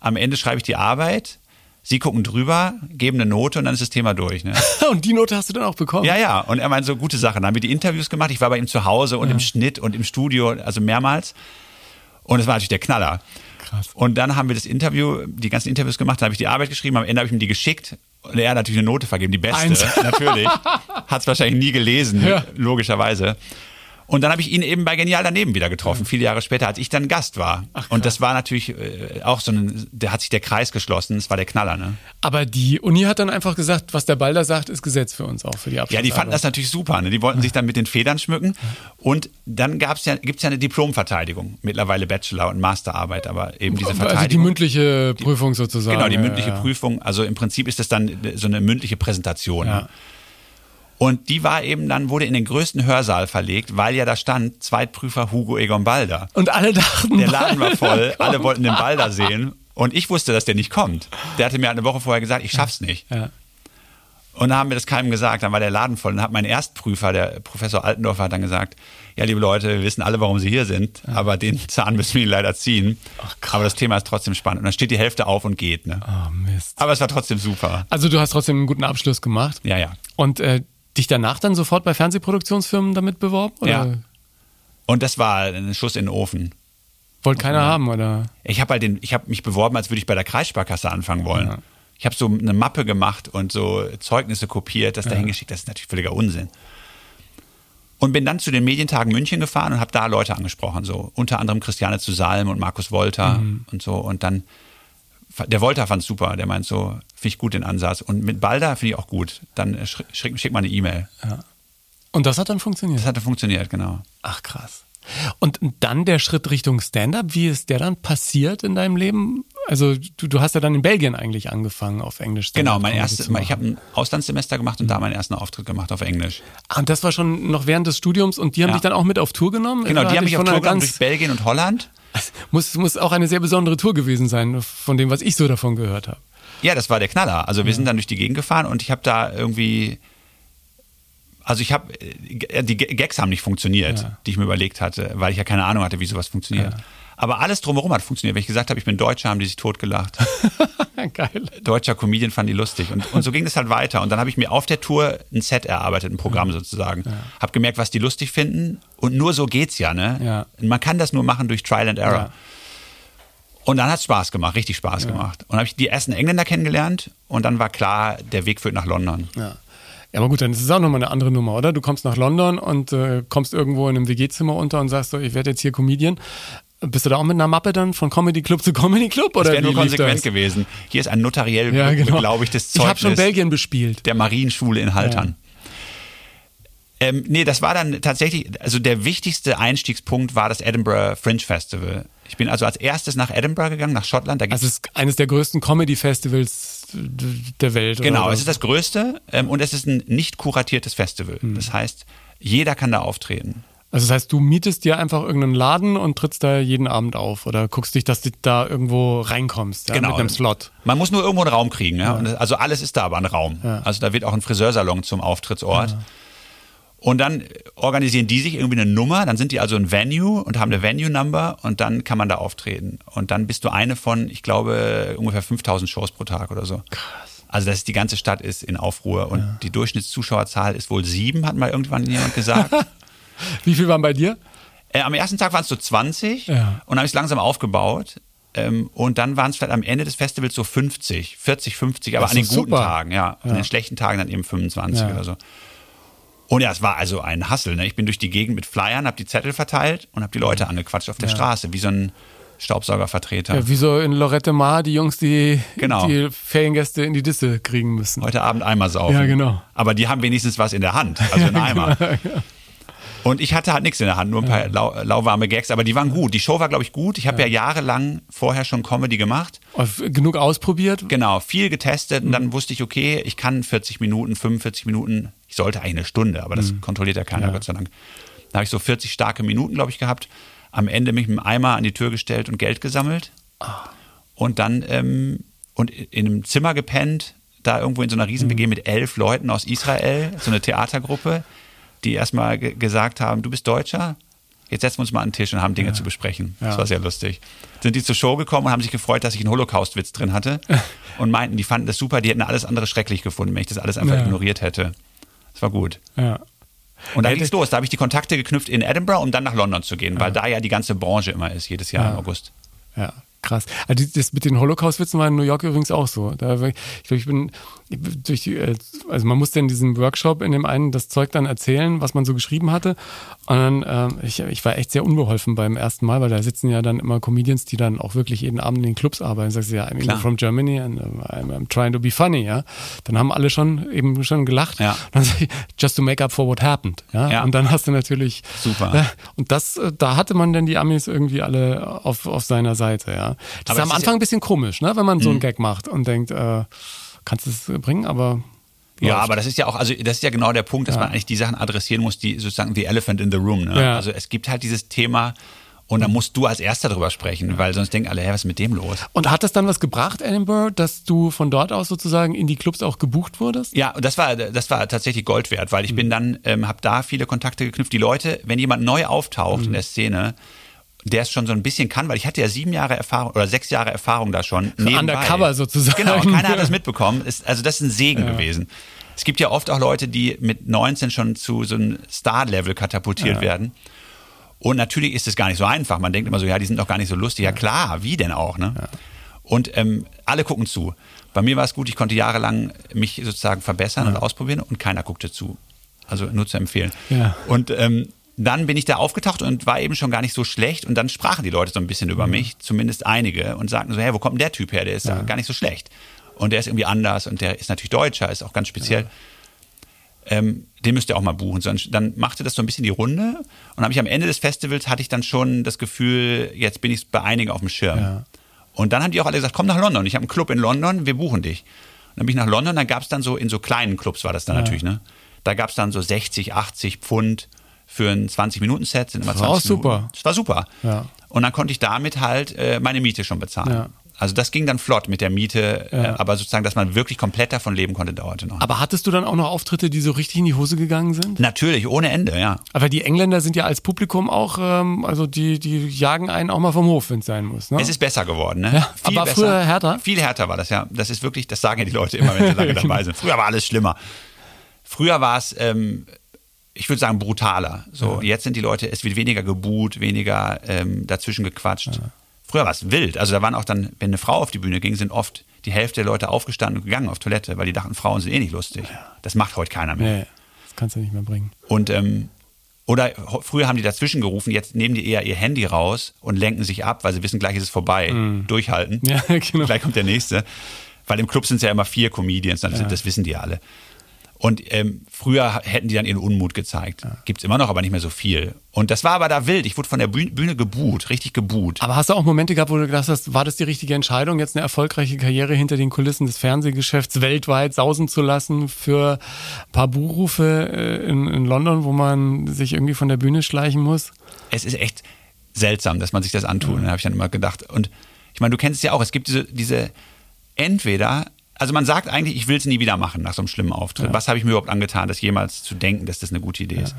Am Ende schreibe ich die Arbeit. Sie gucken drüber, geben eine Note und dann ist das Thema durch. Ne? und die Note hast du dann auch bekommen? Ja, ja. Und er meint so, gute Sache. Dann haben wir die Interviews gemacht. Ich war bei ihm zu Hause und ja. im Schnitt und im Studio, also mehrmals. Und es war natürlich der Knaller. Krass. Und dann haben wir das Interview, die ganzen Interviews gemacht, dann habe ich die Arbeit geschrieben, am Ende habe ich ihm die geschickt und er hat natürlich eine Note vergeben, die beste, Eins. natürlich. Hat es wahrscheinlich nie gelesen, ja. logischerweise. Und dann habe ich ihn eben bei Genial daneben wieder getroffen, viele Jahre später, als ich dann Gast war. Ach, und das war natürlich äh, auch so ein, da hat sich der Kreis geschlossen, das war der Knaller, ne? Aber die Uni hat dann einfach gesagt, was der Balder sagt, ist Gesetz für uns auch, für die Abschlussarbeit. Ja, die fanden das natürlich super, ne? Die wollten sich dann mit den Federn schmücken. Und dann gab's ja, gibt's ja eine Diplomverteidigung, mittlerarbeit Bachelor- und Masterarbeit, aber eben diese Verteidigung. Also die mündliche Prüfung sozusagen. Genau, die ja, mündliche ja. Prüfung. Also im Prinzip ist das dann so eine mündliche Präsentation. Ja. Ne? Und die war eben dann, wurde in den größten Hörsaal verlegt, weil ja da stand Zweitprüfer Hugo Egon Balder. Und alle dachten, Der Laden war voll, alle wollten den Balder sehen. Und ich wusste, dass der nicht kommt. Der hatte mir eine Woche vorher gesagt, ich schaff's nicht. Ja. Und dann haben wir das keinem gesagt, dann war der Laden voll. Dann hat mein Erstprüfer, der Professor Altendorfer, hat dann gesagt, ja, liebe Leute, wir wissen alle, warum Sie hier sind, aber den Zahn müssen wir Ihnen leider ziehen. aber das Thema ist trotzdem spannend. Und dann steht die Hälfte auf und geht. Ne? Oh, Mist. Aber es war trotzdem super. Also du hast trotzdem einen guten Abschluss gemacht. Ja, ja. Und äh, dich danach dann sofort bei Fernsehproduktionsfirmen damit beworben? Oder Ja. Und das war ein Schuss in den Ofen. wollte keiner haben? Oder? Ich habe halt den, ich habe mich beworben, als würde ich bei der Kreissparkasse anfangen wollen. Ja. Ich habe so eine Mappe gemacht und so Zeugnisse kopiert, das dahin geschickt. Das ist natürlich völliger Unsinn. Und bin dann zu den Medientagen München gefahren und habe da Leute angesprochen, so unter anderem Christiane zu Salm und Markus Wolter Mhm. und so. Und dann der Wolter fand es super, der meint so, finde ich gut den Ansatz. Und mit Balder finde ich auch gut. Dann schick, schick, schick mal eine E-Mail. Und das hat dann funktioniert? Das hatte funktioniert, genau. Ach krass. Und dann der Schritt Richtung Stand-up, wie ist der dann passiert in deinem Leben? Also du, du hast ja dann in Belgien eigentlich angefangen auf Englisch. Genau, mein erstes, ich habe ein Auslandssemester gemacht und da meinen ersten Auftritt gemacht auf Englisch. Ah, und das war schon noch während des Studiums und die haben Ja. dich dann auch mit auf Tour genommen? Genau, die haben mich ich auf Tour ganz, durch Belgien und Holland. Muss, muss auch eine sehr besondere Tour gewesen sein, von dem, was ich so davon gehört habe. Ja, das war der Knaller. Also wir sind dann durch die Gegend gefahren und ich habe da irgendwie, also ich habe, die G- Gags haben nicht funktioniert, Ja. die ich mir überlegt hatte, weil ich ja keine Ahnung hatte, wie sowas funktioniert. Ja. Aber alles drumherum hat funktioniert. Wenn ich gesagt habe, ich bin Deutscher, haben die sich totgelacht. Geil. Deutscher Comedian fanden die lustig. Und, und so ging es halt weiter. Und dann habe ich mir auf der Tour ein Set erarbeitet, ein Programm sozusagen. Habe gemerkt, was die lustig finden. Und nur so geht's ja, ne? Ja. Man kann das nur machen durch Trial and Error. Ja. Und dann hat es Spaß gemacht, richtig Spaß gemacht. Und dann habe ich die ersten Engländer kennengelernt und dann war klar, der Weg führt nach London. Ja. Ja, aber gut, dann ist es auch nochmal eine andere Nummer, oder? Du kommst nach London und äh, kommst irgendwo in einem WG-Zimmer unter und sagst so, ich werde jetzt hier Comedian. Bist du da auch mit einer Mappe dann von Comedy Club zu Comedy Club? Das Oder wäre nur konsequent das? gewesen. Hier ist ein notariell Ja, genau. beglaubigtes Ich habe Zeugnis schon Belgien bespielt. der Marienschule in Haltern. Ähm, nee, das war dann tatsächlich, also der wichtigste Einstiegspunkt war das Edinburgh Fringe Festival. Ich bin also als erstes nach Edinburgh gegangen, nach Schottland. Da Also es ist eines der größten Comedy-Festivals der Welt. Genau, es ist das größte ähm, und es ist ein nicht kuratiertes Festival. Hm. Das heißt, jeder kann da auftreten. Also das heißt, du mietest dir einfach irgendeinen Laden und trittst da jeden Abend auf oder guckst dich, dass du da irgendwo reinkommst ja, genau. mit einem Slot. Man muss nur irgendwo einen Raum kriegen. Ja? Das- also alles ist da aber ein Raum. Ja. Also da wird auch ein Friseursalon zum Auftrittsort. Und dann organisieren die sich irgendwie eine Nummer, dann sind die also ein Venue und haben eine Venue-Number und dann kann man da auftreten. Und dann bist du eine von, ich glaube, ungefähr 5000 Shows pro Tag oder so. Krass. Also das ist, die ganze Stadt ist in Aufruhr und die Durchschnittszuschauerzahl ist wohl sieben, hat mal irgendwann jemand gesagt. Wie viel waren bei dir? Äh, am ersten Tag waren es so 20 Ja. und dann habe ich es langsam aufgebaut. Ähm, und dann waren es vielleicht am Ende des Festivals so 50, 40, 50, aber Das an den guten super. Tagen, ja. An Ja. den schlechten Tagen dann eben 25 Ja. oder so. Und ja, es war also ein Hassel. Ne? Ich bin durch die Gegend mit Flyern, habe die Zettel verteilt und habe die Leute angequatscht auf der Straße, wie so ein Staubsaugervertreter. Ja, wie so in Lorette Mar, die Jungs, die Genau. die Feriengäste in die Disse kriegen müssen. Heute Abend Eimer saufen. Ja, genau. Aber die haben wenigstens was in der Hand, also ein Eimer. Und ich hatte halt nichts in der Hand, nur ein paar lau lauwarme Gags, aber die waren gut. Die Show war, glaube ich, gut. Ich habe ja. jahrelang vorher schon Comedy gemacht. Genug ausprobiert? Genau, viel getestet und dann wusste ich, okay, ich kann 40 Minuten, 45 Minuten, ich sollte eigentlich eine Stunde, aber das kontrolliert ja keiner, Ja. Gott sei Dank. Da habe ich so 40 starke Minuten, glaube ich, gehabt. Am Ende mich mit dem Eimer an die Tür gestellt und Geld gesammelt. Und dann ähm, und in einem Zimmer gepennt, da irgendwo in so einer riesen WG mit elf Leuten aus Israel, so eine Theatergruppe, die erstmal ge gesagt haben, du bist Deutscher? Jetzt setzen wir uns mal an den Tisch und haben Dinge zu besprechen. Das Ja. war sehr lustig. Sind die zur Show gekommen und haben sich gefreut, dass ich einen Holocaust-Witz drin hatte und meinten, die fanden das super, die hätten alles andere schrecklich gefunden, wenn ich das alles einfach Ja. ignoriert hätte. Das war gut. Ja. Und da Ja, ging's das- los. Da habe ich die Kontakte geknüpft in Edinburgh, um dann nach London zu gehen, weil da ja die ganze Branche immer ist, jedes Jahr im August. Ja, krass. Also das mit den Holocaust-Witzen war in New York übrigens auch so. Da, ich glaube, ich bin durch die, äh, also man musste in diesem Workshop in dem einen das Zeug dann erzählen, was man so geschrieben hatte. Und dann, äh, ich, ich war echt sehr unbeholfen beim ersten Mal, weil da sitzen ja dann immer Comedians, die dann auch wirklich jeden Abend in den Clubs arbeiten. Sagst du ja, I'm Klar. from Germany and I'm, I'm trying to be funny, ja. Dann haben alle schon eben schon gelacht. Ja. Dann sag ich, just to make up for what happened, ja. Ja. Und dann hast du natürlich Super. Ja, und das, äh, da hatte man dann die Amis irgendwie alle auf, auf seiner Seite, ja. Das Aber ist am Anfang ein bisschen komisch, ne, wenn man so einen Gag macht und denkt, äh, kannst du es bringen, aber Ja, aber das ist ja auch, also das ist ja genau der Punkt, dass man eigentlich die Sachen adressieren muss, die sozusagen the elephant in the room. Ne? Ja. Also es gibt halt dieses Thema und da musst du als Erster drüber sprechen, weil sonst denken alle, hä, was ist mit dem los? Und hat das dann was gebracht, Edinburgh, dass du von dort aus sozusagen in die Clubs auch gebucht wurdest? Ja, und das war, das war tatsächlich Gold wert, weil ich Mhm. bin dann, ähm, habe da viele Kontakte geknüpft. Die Leute, wenn jemand neu auftaucht Mhm. in der Szene, der es schon so ein bisschen kann, weil ich hatte ja sieben Jahre Erfahrung oder sechs Jahre Erfahrung da schon. nebenbei. undercover sozusagen. Genau, keiner hat das mitbekommen. Ist, also das ist ein Segen gewesen. Es gibt ja oft auch Leute, die mit 19 schon zu so einem Star-Level katapultiert werden. Und natürlich ist es gar nicht so einfach. Man denkt immer so, ja, die sind doch gar nicht so lustig. Ja, klar, wie denn auch, ne? Und ähm, alle gucken zu. Bei mir war es gut, ich konnte jahrelang mich sozusagen verbessern und ausprobieren und keiner guckte zu. Also nur zu empfehlen. Ja. Und ähm, dann bin ich da aufgetaucht und war eben schon gar nicht so schlecht. Und dann sprachen die Leute so ein bisschen über mich, zumindest einige, und sagten so, hey, wo kommt denn der Typ her? Der ist ja. gar nicht so schlecht. Und der ist irgendwie anders und der ist natürlich Deutscher, ist auch ganz speziell. Ähm, den müsst ihr auch mal buchen. Sonst, dann machte das so ein bisschen die Runde und habe ich am Ende des Festivals hatte ich dann schon das Gefühl, jetzt bin ich bei einigen auf dem Schirm. Und dann haben die auch alle gesagt, komm nach London. Ich habe einen Club in London, wir buchen dich. Und dann bin ich nach London, dann gab es dann so, in so kleinen Clubs war das dann natürlich, ne? Da gab es dann so 60, 80 Pfund für ein 20-Minuten-Set. Sind immer Das war auch 20 Minuten. super. Das war super. Ja. Und dann konnte ich damit halt äh, meine Miete schon bezahlen. Ja. Also das ging dann flott mit der Miete, äh, aber sozusagen, dass man wirklich komplett davon leben konnte, dauerte noch. Aber hattest du dann auch noch Auftritte, die so richtig in die Hose gegangen sind? Natürlich, ohne Ende, ja. Aber die Engländer sind ja als Publikum auch, ähm, also die, die jagen einen auch mal vom Hof, wenn es sein muss. Ne? Es ist besser geworden, ne? Ja, aber früher härter? Viel härter war das, ja. Das ist wirklich, das sagen ja die Leute immer, wenn sie lange dabei sind. Früher war alles schlimmer. Früher war es, ähm, ich würde sagen, brutaler. So, jetzt sind die Leute, es wird weniger gebuht, weniger ähm, dazwischen gequatscht. Früher war es wild. Also da waren auch dann, wenn eine Frau auf die Bühne ging, sind oft die Hälfte der Leute aufgestanden und gegangen auf Toilette, weil die dachten, Frauen sind eh nicht lustig. Das macht heute keiner mehr. nee, das kannst du nicht mehr bringen. Und ähm, oder früher haben die dazwischen gerufen, jetzt nehmen die eher ihr Handy raus und lenken sich ab, weil sie wissen, gleich ist es vorbei. Durchhalten. Ja, genau. Gleich kommt der nächste. Weil im Club sind es ja immer vier Comedians, das, das wissen die ja alle. Und ähm, früher hätten die dann ihren Unmut gezeigt. Gibt's immer noch, aber nicht mehr so viel. Und das war aber da wild. Ich wurde von der Bühne, Bühne gebuht, richtig gebuht. Aber hast du auch Momente gehabt, wo du gedacht hast, war das die richtige Entscheidung, jetzt eine erfolgreiche Karriere hinter den Kulissen des Fernsehgeschäfts weltweit sausen zu lassen für ein paar Buchrufe äh, in, in London, wo man sich irgendwie von der Bühne schleichen muss? es ist echt seltsam, dass man sich das antut. Da habe ich dann immer gedacht. Und ich meine, du kennst es ja auch, es gibt diese, diese entweder, also man sagt eigentlich, ich will es nie wieder machen nach so einem schlimmen Auftritt. Was habe ich mir überhaupt angetan, das jemals zu denken, dass das eine gute Idee ist?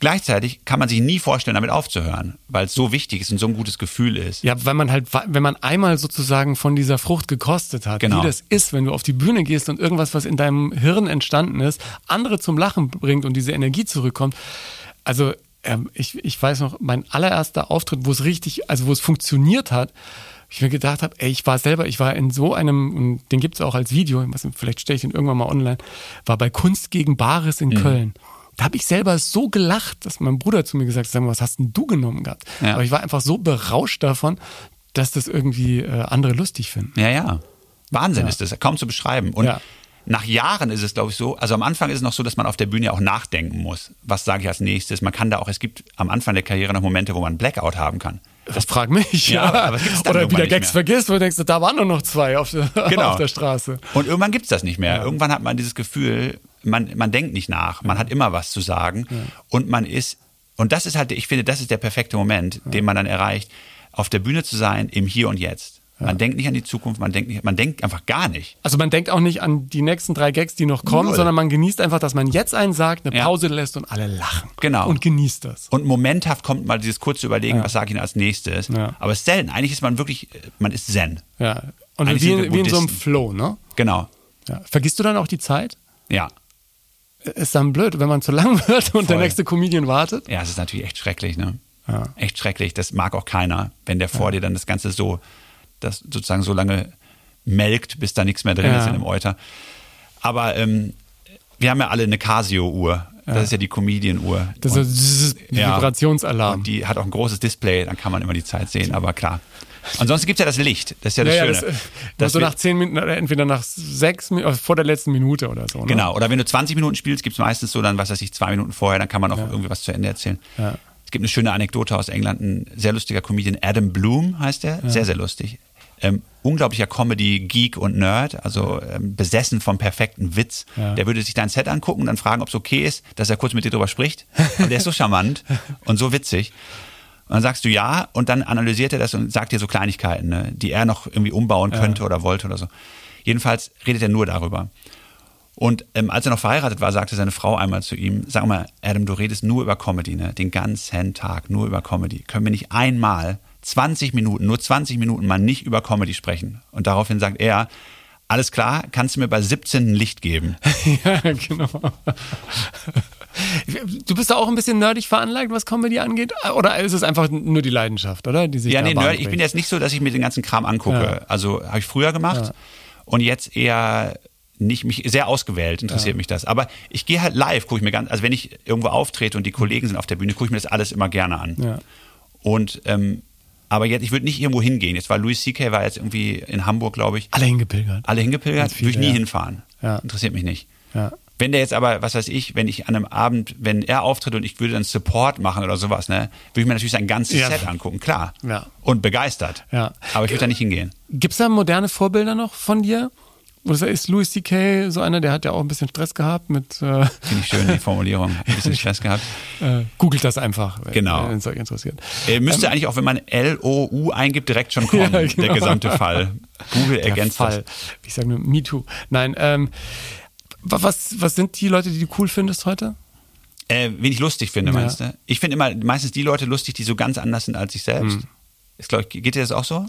Gleichzeitig kann man sich nie vorstellen, damit aufzuhören, weil es so wichtig ist und so ein gutes Gefühl ist. Ja, weil man halt, wenn man einmal sozusagen von dieser Frucht gekostet hat, Genau. wie das ist, wenn du auf die Bühne gehst und irgendwas, was in deinem Hirn entstanden ist, andere zum Lachen bringt und diese Energie zurückkommt. Also ähm, ich, ich weiß noch, mein allererster Auftritt, wo es richtig, also wo es funktioniert hat, ich mir gedacht habe, ey, ich war selber, ich war in so einem, und den gibt's auch als Video, was, vielleicht stelle ich den irgendwann mal online, war bei Kunst gegen Bares in Köln. Da habe ich selber so gelacht, dass mein Bruder zu mir gesagt hat, sag mal, was hast denn du genommen gehabt? Ja. Aber ich war einfach so berauscht davon, dass das irgendwie äh, andere lustig finden. Ja, ja. Wahnsinn ist das, kaum zu beschreiben. Und Ja. Nach Jahren ist es, glaube ich, so, also am Anfang ist es noch so, dass man auf der Bühne auch nachdenken muss. Was sage ich als nächstes? Man kann da auch, es gibt am Anfang der Karriere noch Momente, wo man Blackout haben kann. Das frag mich. Ja, es dann Oder wieder Gags vergisst, wo du denkst, da waren nur noch zwei auf der, Genau. auf der Straße. Und irgendwann gibt's das nicht mehr. Irgendwann hat man dieses Gefühl, man, man denkt nicht nach, man hat immer was zu sagen und man ist, und das ist halt, ich finde, das ist der perfekte Moment, den man dann erreicht, auf der Bühne zu sein, im Hier und Jetzt. Man denkt nicht an die Zukunft, man denkt, nicht, man denkt einfach gar nicht. Also man denkt auch nicht an die nächsten drei Gags, die noch kommen, Null. sondern man genießt einfach, dass man jetzt einen sagt, eine Ja. Pause lässt und alle lachen. Genau. Und genießt das. Und momenthaft kommt mal dieses kurze Überlegen, was sage ich denn als nächstes. Ja. Aber es ist selten. Eigentlich ist man wirklich, man ist Zen. Ja. Und Eigentlich wie, in- wie in so einem. Flow, ne? Genau. Ja. Vergisst du dann auch die Zeit? Ja. Ist dann blöd, wenn man zu lang wird und der Voll. nächste Comedian wartet. Ja, es ist natürlich echt schrecklich, ne? Ja. Echt schrecklich. Das mag auch keiner, wenn der vor dir dann das Ganze so, das sozusagen so lange melkt, bis da nichts mehr drin Ja. ist in dem Euter. Aber ähm, wir haben ja alle eine Casio-Uhr. Das ist ja die Comedian-Uhr. Das ist ein Ja. Vibrationsalarm. Und die hat auch ein großes Display, dann kann man immer die Zeit sehen, aber klar. Ansonsten gibt es ja das Licht, das ist ja das ja, ja, Schöne. das, äh, so nach zehn Minuten, oder entweder nach sechs Minuten, also vor der letzten Minute oder so. Ne? Genau, oder wenn du 20 Minuten spielst, gibt es meistens so dann, was weiß ich, zwei Minuten vorher, dann kann man auch irgendwie was zu Ende erzählen. Ja. Es gibt eine schöne Anekdote aus England, ein sehr lustiger Comedian, Adam Bloom heißt er, sehr, sehr lustig. Ähm, unglaublicher Comedy-Geek und Nerd, also ähm, besessen vom perfekten Witz. Ja. Der würde sich dein Set angucken und dann fragen, ob es okay ist, dass er kurz mit dir drüber spricht. Aber der ist so charmant und so witzig. Und dann sagst du ja und dann analysiert er das und sagt dir so Kleinigkeiten, ne, die er noch irgendwie umbauen könnte oder wollte oder so. Jedenfalls redet er nur darüber. Und ähm, als er noch verheiratet war, sagte seine Frau einmal zu ihm, sag mal, Adam, du redest nur über Comedy, ne? den ganzen Tag nur über Comedy. Können wir nicht einmal 20 Minuten, nur 20 Minuten mal nicht über Comedy sprechen? Und daraufhin sagt er, alles klar, kannst du mir bei 17 ein Licht geben? ja, genau. Du bist da auch ein bisschen nerdig veranlagt, was Comedy angeht? Oder ist es einfach nur die Leidenschaft, oder? Die sich Ja, nee, Nerd, ich bin jetzt nicht so, dass ich mir den ganzen Kram angucke. Ja. Also habe ich früher gemacht und jetzt eher nicht mich sehr ausgewählt interessiert mich das. Aber ich gehe halt live, gucke ich mir ganz, also wenn ich irgendwo auftrete und die Kollegen sind auf der Bühne, gucke ich mir das alles immer gerne an. Ja. Und ähm, aber jetzt, ich würde nicht irgendwo hingehen. Jetzt war Louis C.K. war jetzt irgendwie in Hamburg, glaube ich. Alle hingepilgert. Alle hingepilgert, würde ich nie ja. hinfahren. Ja. Interessiert mich nicht. Ja. Wenn der jetzt aber, was weiß ich, wenn ich an einem Abend, wenn er auftritt und ich würde dann Support machen oder sowas, ne, würde ich mir natürlich sein ganzes Ja. Set angucken, klar. Ja. Und begeistert. Ja. Aber ich würde da nicht hingehen. Gibt es da moderne Vorbilder noch von dir? Oder ist Louis C.K. so einer, der hat ja auch ein bisschen Stress gehabt mit. Äh, Finde ich schön, die Formulierung. Ein bisschen Stress gehabt. äh, googelt das einfach, wenn Genau. es euch interessiert. Äh, müsste eigentlich auch, wenn man L-O-U eingibt, direkt schon kommen, Ähm, Ja, genau. der gesamte Fall. Google Der ergänzt Fall. Ich sage nur MeToo. Nein, ähm, wa- was, was sind die Leute, die du cool findest heute? das. Äh, wen ich lustig finde, Ja. meinst du? Ich finde immer meistens die Leute lustig, die so ganz anders sind als ich selbst. Hm. Ist, glaub ich, geht dir das auch so?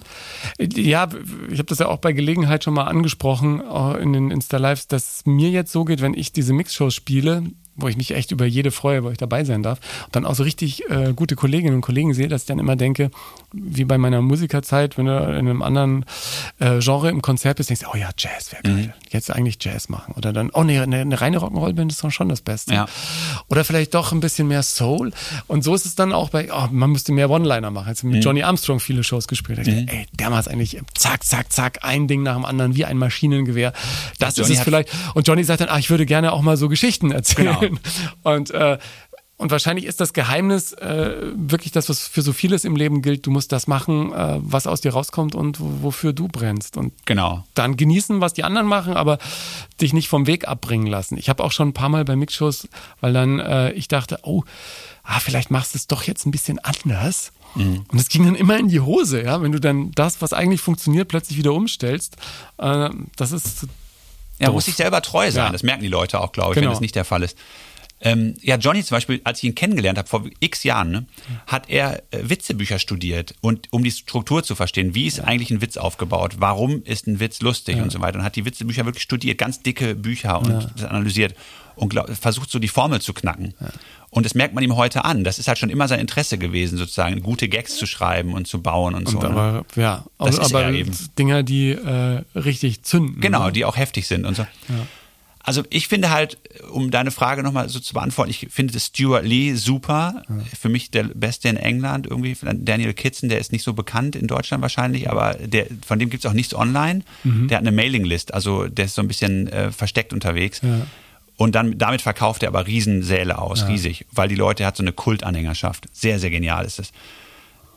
Ja, ich habe das ja auch bei Gelegenheit schon mal angesprochen äh, in den Insta-Lives, dass es mir jetzt so geht, wenn ich diese Mixshows spiele, wo ich mich echt über jede freue, wo ich dabei sein darf, und dann auch so richtig äh, gute Kolleginnen und Kollegen sehe, dass ich dann immer denke, wie bei meiner Musikerzeit, wenn du in einem anderen äh, Genre im Konzert bist, denkst du, oh ja, Jazz wäre geil. Jetzt eigentlich Jazz machen. Oder dann, oh nee, eine, eine reine Rock'n'Roll-Band ist doch schon das Beste. Ja. Oder vielleicht doch ein bisschen mehr Soul. Und so ist es dann auch bei, oh, man müsste mehr One-Liner machen. Jetzt mit Johnny Armstrong viele Shows gespielt. Ich dachte, ey, der macht eigentlich zack, zack, zack, ein Ding nach dem anderen, wie ein Maschinengewehr. Das Johnny ist es vielleicht. Und Johnny sagt dann, ah, ich würde gerne auch mal so Geschichten erzählen. Genau. Und, äh, und wahrscheinlich ist das Geheimnis äh, wirklich das, was für so vieles im Leben gilt. Du musst das machen, äh, was aus dir rauskommt und wo- wofür du brennst. Und Genau. dann genießen, was die anderen machen, aber dich nicht vom Weg abbringen lassen. Ich habe auch schon ein paar Mal bei Mixshows, weil dann äh, ich dachte, oh, ah, vielleicht machst du es doch jetzt ein bisschen anders. Mhm. Und es ging dann immer in die Hose, ja, wenn du dann das, was eigentlich funktioniert, plötzlich wieder umstellst. Äh, das ist Ja, doof. muss sich selber treu sein. Ja. Das merken die Leute auch, glaube ich, Genau. wenn das nicht der Fall ist. Ähm, ja, Johnny zum Beispiel, als ich ihn kennengelernt habe, vor x Jahren, ne, hat er äh, Witzebücher studiert und um die Struktur zu verstehen, wie ist eigentlich ein Witz aufgebaut, warum ist ein Witz lustig und so weiter. Und hat die Witzebücher wirklich studiert, ganz dicke Bücher und das analysiert und glaub, versucht so die Formel zu knacken. Und das merkt man ihm heute an. Das ist halt schon immer sein Interesse gewesen, sozusagen gute Gags zu schreiben und zu bauen und, so. und ne? aber ja, Das ist aber er eben. Dinger, die äh, richtig zünden. Genau, ne? die auch heftig sind und so. Also ich finde halt, um deine Frage nochmal so zu beantworten, ich finde das Stuart Lee super. Für mich der Beste in England irgendwie. Daniel Kitson, der ist nicht so bekannt in Deutschland wahrscheinlich, aber der, von dem gibt es auch nichts online. Mhm. Der hat eine Mailinglist, also der ist so ein bisschen äh, versteckt unterwegs. Ja. Und dann damit verkauft er aber Riesensäle aus, riesig, weil die Leute er hat so eine Kultanhängerschaft. Sehr, sehr genial ist es.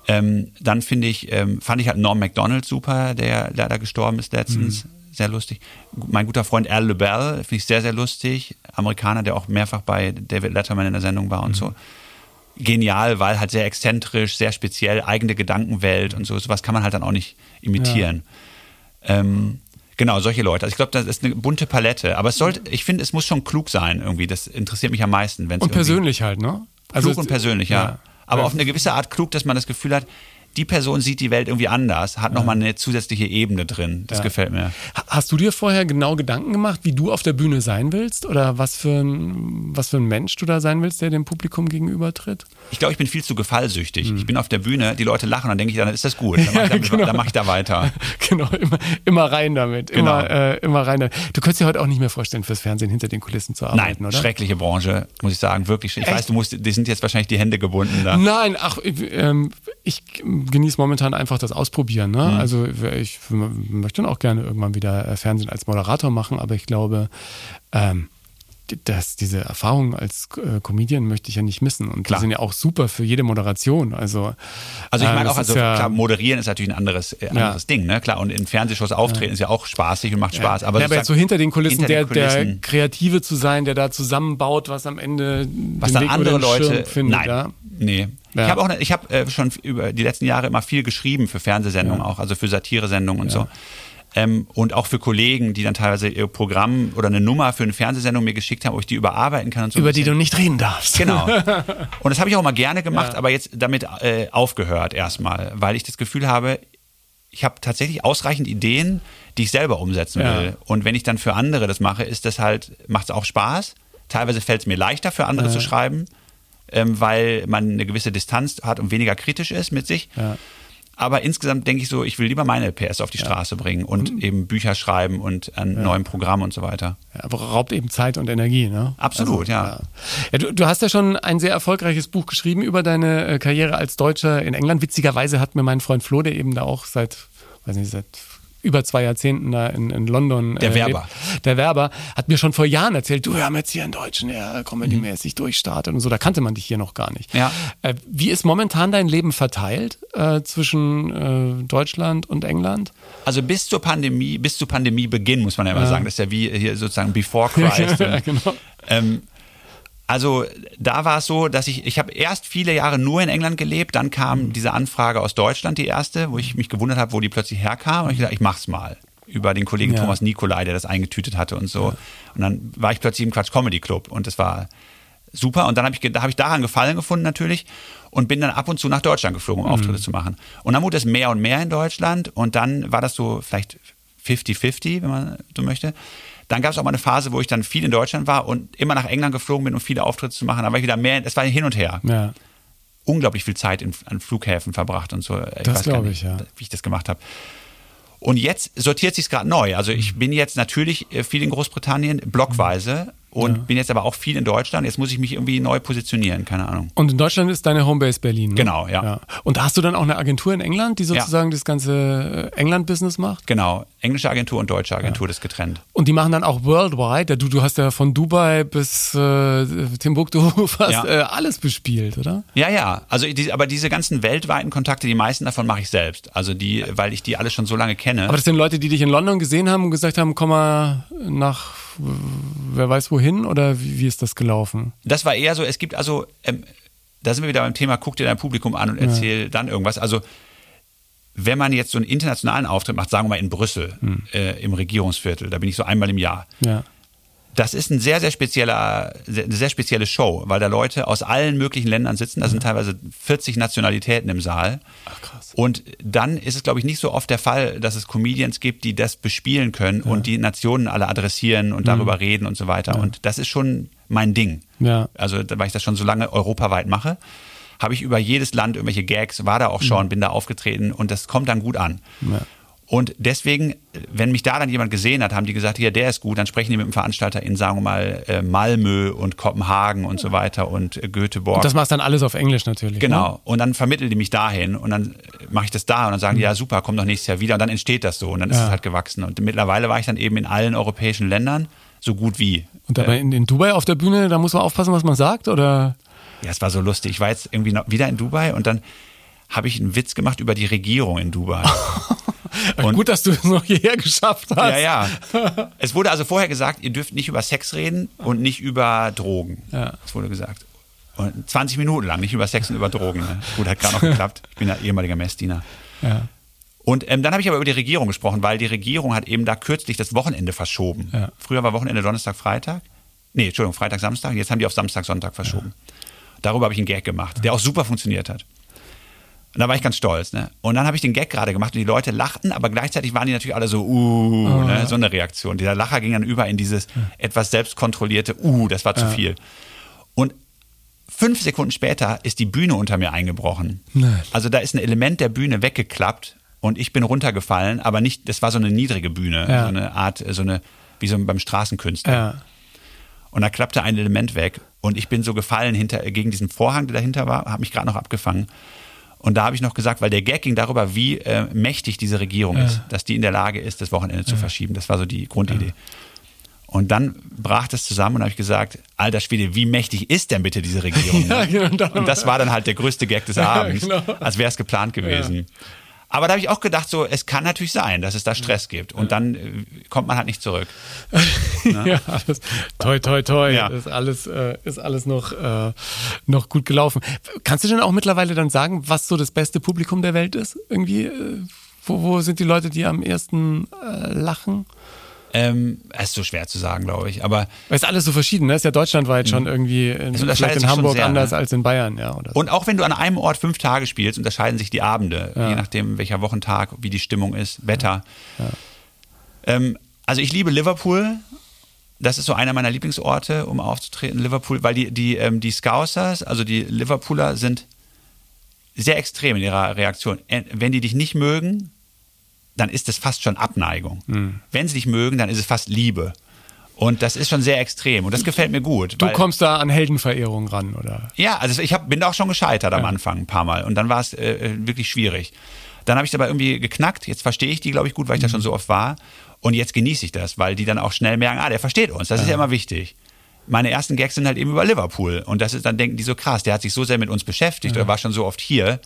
Ähm, dann finde ich, ähm, fand ich halt Norm MacDonald super, der leider gestorben ist letztens. Sehr lustig. Mein guter Freund Al LeBell finde ich sehr, sehr lustig. Amerikaner, der auch mehrfach bei David Letterman in der Sendung war und so. Genial, weil halt sehr exzentrisch, sehr speziell, eigene Gedankenwelt und so. Sowas kann man halt dann auch nicht imitieren. Ähm, genau, solche Leute. Also ich glaube, das ist eine bunte Palette. Aber es sollte, ich finde, es muss schon klug sein irgendwie. Das interessiert mich am meisten. wenn's Und persönlich halt, ne? klug und persönlich, ja. ja. Aber Ja. auf eine gewisse Art klug, dass man das Gefühl hat, die Person sieht die Welt irgendwie anders, hat nochmal eine zusätzliche Ebene drin. Das gefällt mir. Ha- Hast du dir vorher genau Gedanken gemacht, wie du auf der Bühne sein willst? Oder was für ein, was für ein Mensch du da sein willst, der dem Publikum gegenübertritt? Ich glaube, ich bin viel zu gefallsüchtig. Ich bin auf der Bühne, die Leute lachen, dann denke ich, dann ist das gut. Dann mache ich, da- genau. dann mach ich da weiter. Genau, immer, immer rein damit. Immer, Genau. äh, immer rein damit. Du könntest dir heute auch nicht mehr vorstellen, fürs Fernsehen hinter den Kulissen zu arbeiten, Nein, oder? schreckliche Branche, muss ich sagen, wirklich. Ich weiß, du musst, die sind jetzt wahrscheinlich die Hände gebunden da. Nein, ach, ich, ähm, ich genieße momentan einfach das Ausprobieren. Ne? Mhm. Also ich möchte dann auch gerne irgendwann wieder äh, Fernsehen als Moderator machen, aber ich glaube, ähm, dass diese Erfahrung als äh, Comedian möchte ich ja nicht missen. Und Klar. die sind ja auch super für jede Moderation. Also, Also ich äh, meine das auch, also ja, klar, moderieren ist natürlich ein anderes, äh, anderes Ding, ne? Klar, und in Fernsehshows auftreten ist ja auch spaßig und macht Spaß. Aber, ja, aber so hinter den Kulissen, hinter der, den der Kulissen, Kreative zu sein, der da zusammenbaut, was am Ende was dann Weg andere Leute, findet. nein, Ja? nee. Ja. Ich habe auch, ne- ich habe äh, schon über die letzten Jahre immer viel geschrieben für Fernsehsendungen auch, also für Satiresendungen und so. Ähm, und auch für Kollegen, die dann teilweise ihr Programm oder eine Nummer für eine Fernsehsendung mir geschickt haben, wo ich die überarbeiten kann und so. Über die du nicht reden darfst. Genau. Und das habe ich auch mal gerne gemacht, aber jetzt damit äh, aufgehört erstmal, weil ich das Gefühl habe, ich habe tatsächlich ausreichend Ideen, die ich selber umsetzen Ja. will. Und wenn ich dann für andere das mache, ist das halt, macht es auch Spaß. Teilweise fällt es mir leichter, für andere zu schreiben, ähm, weil man eine gewisse Distanz hat und weniger kritisch ist mit sich. Ja. Aber insgesamt denke ich so, ich will lieber meine PS auf die Straße bringen und Mhm. eben Bücher schreiben und an neuen Programmen und so weiter. Ja, aber raubt eben Zeit und Energie, ne? Absolut, ja. ja du, du hast ja schon ein sehr erfolgreiches Buch geschrieben über deine äh, Karriere als Deutscher in England. Witzigerweise hat mir mein Freund Flo, der eben da auch seit, weiß nicht, seit über zwei Jahrzehnten da in, in London. Der äh, Werber. lebt. Der Werber hat mir schon vor Jahren erzählt, du, wir haben jetzt hier einen Deutschen, der comedy-mäßig durchstartet und so. Da kannte man dich hier noch gar nicht. Ja. Äh, wie ist momentan dein Leben verteilt äh, zwischen äh, Deutschland und England? Also bis zur Pandemie, bis zu Pandemiebeginn muss man ja immer sagen, das ist ja wie hier sozusagen before Christ. Ja, genau. ähm, also da war es so, dass ich, ich habe erst viele Jahre nur in England gelebt, dann kam diese Anfrage aus Deutschland, die erste, wo ich mich gewundert habe, wo die plötzlich herkam und ich dachte, ich mach's mal über den Kollegen Ja. Thomas Nikolai, der das eingetütet hatte und so. Und dann war ich plötzlich im Quatsch Comedy Club und das war super. Und dann habe ich, da habe ich daran Gefallen gefunden natürlich und bin dann ab und zu nach Deutschland geflogen, um Auftritte zu machen. Und dann wurde es mehr und mehr in Deutschland und dann war das so vielleicht 50-50, wenn man so möchte. Dann gab es auch mal eine Phase, wo ich dann viel in Deutschland war und immer nach England geflogen bin, um viele Auftritte zu machen. Da war ich wieder mehr, es war hin und her. Ja. Unglaublich viel Zeit in, an Flughäfen verbracht und so. Ich Das weiß gar glaub nicht, ich, ja. Wie ich das gemacht habe. Und jetzt sortiert sich gerade neu. Also ich bin jetzt natürlich äh, viel in Großbritannien, blockweise, und bin jetzt aber auch viel in Deutschland. Jetzt muss ich mich irgendwie neu positionieren, keine Ahnung. Und in Deutschland ist deine Homebase Berlin. Ne? Genau, ja. Und da hast du dann auch eine Agentur in England, die sozusagen das ganze äh, England-Business macht? Genau, englische Agentur und deutsche Agentur, das getrennt. Und die machen dann auch worldwide. Ja, Du, du hast ja von Dubai bis äh, Timbuktu fast Ja. äh, alles bespielt, oder? Ja, ja, also die, aber diese ganzen weltweiten Kontakte, die meisten davon mache ich selbst. Also die, weil ich die alle schon so lange kenne. Aber das sind Leute, die dich in London gesehen haben und gesagt haben, komm mal nach wer weiß wohin oder wie, wie ist das gelaufen? Das war eher so, es gibt also, ähm, da sind wir wieder beim Thema, guck dir dein Publikum an und erzähl dann irgendwas. Also wenn man jetzt so einen internationalen Auftritt macht, sagen wir mal in Brüssel, äh, im Regierungsviertel, da bin ich so einmal im Jahr. Ja. Das ist ein sehr, sehr spezieller, sehr, eine sehr spezielle Show, weil da Leute aus allen möglichen Ländern sitzen. Da sind teilweise 40 Nationalitäten im Saal. Ach, krass. Und dann ist es, glaube ich, nicht so oft der Fall, dass es Comedians gibt, die das bespielen können und die Nationen alle adressieren und darüber reden und so weiter. Und das ist schon mein Ding. Ja. Also, weil ich das schon so lange europaweit mache, habe ich über jedes Land irgendwelche Gags, war da auch schon, bin da aufgetreten und das kommt dann gut an. Ja. Und deswegen, wenn mich da dann jemand gesehen hat, haben die gesagt, hier, der ist gut, dann sprechen die mit dem Veranstalter in, sagen wir mal, äh, Malmö und Kopenhagen und so weiter und äh, Göteborg. Und das machst dann alles auf Englisch natürlich. Genau. Ne? Und dann vermitteln die mich dahin und dann mache ich das da und dann sagen die, ja super, komm doch nächstes Jahr wieder und dann entsteht das so und dann ist Ja. es halt gewachsen. Und mittlerweile war ich dann eben in allen europäischen Ländern so gut wie. Und dabei in, in Dubai auf der Bühne, da muss man aufpassen, was man sagt, oder? Ja, es war so lustig. Ich war jetzt irgendwie noch wieder in Dubai und dann habe ich einen Witz gemacht über die Regierung in Dubai. Und- Gut, dass du es noch hierher geschafft hast. ja, ja. Es wurde also vorher gesagt, ihr dürft nicht über Sex reden und nicht über Drogen. Ja. Das wurde gesagt. Und 20 Minuten lang, nicht über Sex und über Drogen. Ne? Gut, hat gerade noch geklappt. Ich bin ja ehemaliger Messdiener. Ja. Und ähm, dann habe ich aber über die Regierung gesprochen, weil die Regierung hat eben da kürzlich das Wochenende verschoben. Ja. Früher war Wochenende Donnerstag, Freitag. Nee, Entschuldigung, Freitag, Samstag. Jetzt haben die auf Samstag, Sonntag verschoben. Darüber habe ich einen Gag gemacht, der auch super funktioniert hat. Und da war ich ganz stolz. Ne? Und dann habe ich den Gag gerade gemacht und die Leute lachten, aber gleichzeitig waren die natürlich alle so, uh, oh, ne? so eine Reaktion. Dieser Lacher ging dann über in dieses etwas selbstkontrollierte, uh, das war zu viel. Und fünf Sekunden später ist die Bühne unter mir eingebrochen. Nein. Also da ist ein Element der Bühne weggeklappt und ich bin runtergefallen, aber nicht, das war so eine niedrige Bühne, Ja. so eine Art, so eine, wie so beim Straßenkünstler. Ja. Und da klappte ein Element weg und ich bin so gefallen hinter, gegen diesen Vorhang, der dahinter war, habe mich gerade noch abgefangen. Und da habe ich noch gesagt, weil der Gag ging darüber, wie äh, mächtig diese Regierung ist, dass die in der Lage ist, das Wochenende zu verschieben. Das war so die Grundidee. Und dann brach das zusammen und habe ich gesagt, alter Schwede, wie mächtig ist denn bitte diese Regierung? Ja, genau, und das war dann halt der größte Gag des Abends, genau. als wäre es geplant gewesen. Aber da habe ich auch gedacht, so, es kann natürlich sein, dass es da Stress gibt. Und dann äh, kommt man halt nicht zurück. ja, alles toi, toi, toi. Ja. Ist alles, äh, ist alles noch, äh, noch gut gelaufen. Kannst du denn auch mittlerweile dann sagen, was so das beste Publikum der Welt ist? Irgendwie, äh, wo, wo sind die Leute, die am ersten äh, lachen? Ähm, ist so schwer zu sagen, glaube ich. Aber es ist alles so verschieden, ne? Ist ja deutschlandweit schon irgendwie in, vielleicht in Hamburg sehr, anders ne? als in Bayern, ja. So. Und auch wenn du an einem Ort fünf Tage spielst, unterscheiden sich die Abende, je nachdem, welcher Wochentag, wie die Stimmung ist, Wetter. Ähm, also ich liebe Liverpool. Das ist so einer meiner Lieblingsorte, um aufzutreten, Liverpool, weil die, die, ähm, die Scousers, also die Liverpooler, sind sehr extrem in ihrer Reaktion. Ä- Wenn die dich nicht mögen, dann ist es fast schon Abneigung. Wenn sie dich mögen, dann ist es fast Liebe. Und das ist schon sehr extrem und das gefällt mir gut. du kommst da an Heldenverehrung ran, oder? ja, also ich hab, bin da auch schon gescheitert am Anfang ein paar Mal und dann war es äh, wirklich schwierig. Dann habe ich es aber irgendwie geknackt. Jetzt verstehe ich die, glaube ich, gut, weil ich da schon so oft war. Und jetzt genieße ich das, weil die dann auch schnell merken, ah, der versteht uns. Das ist ja immer wichtig. Meine ersten Gags sind halt eben über Liverpool. Und das ist, dann denken die so krass, der hat sich so sehr mit uns beschäftigt oder war schon so oft hier,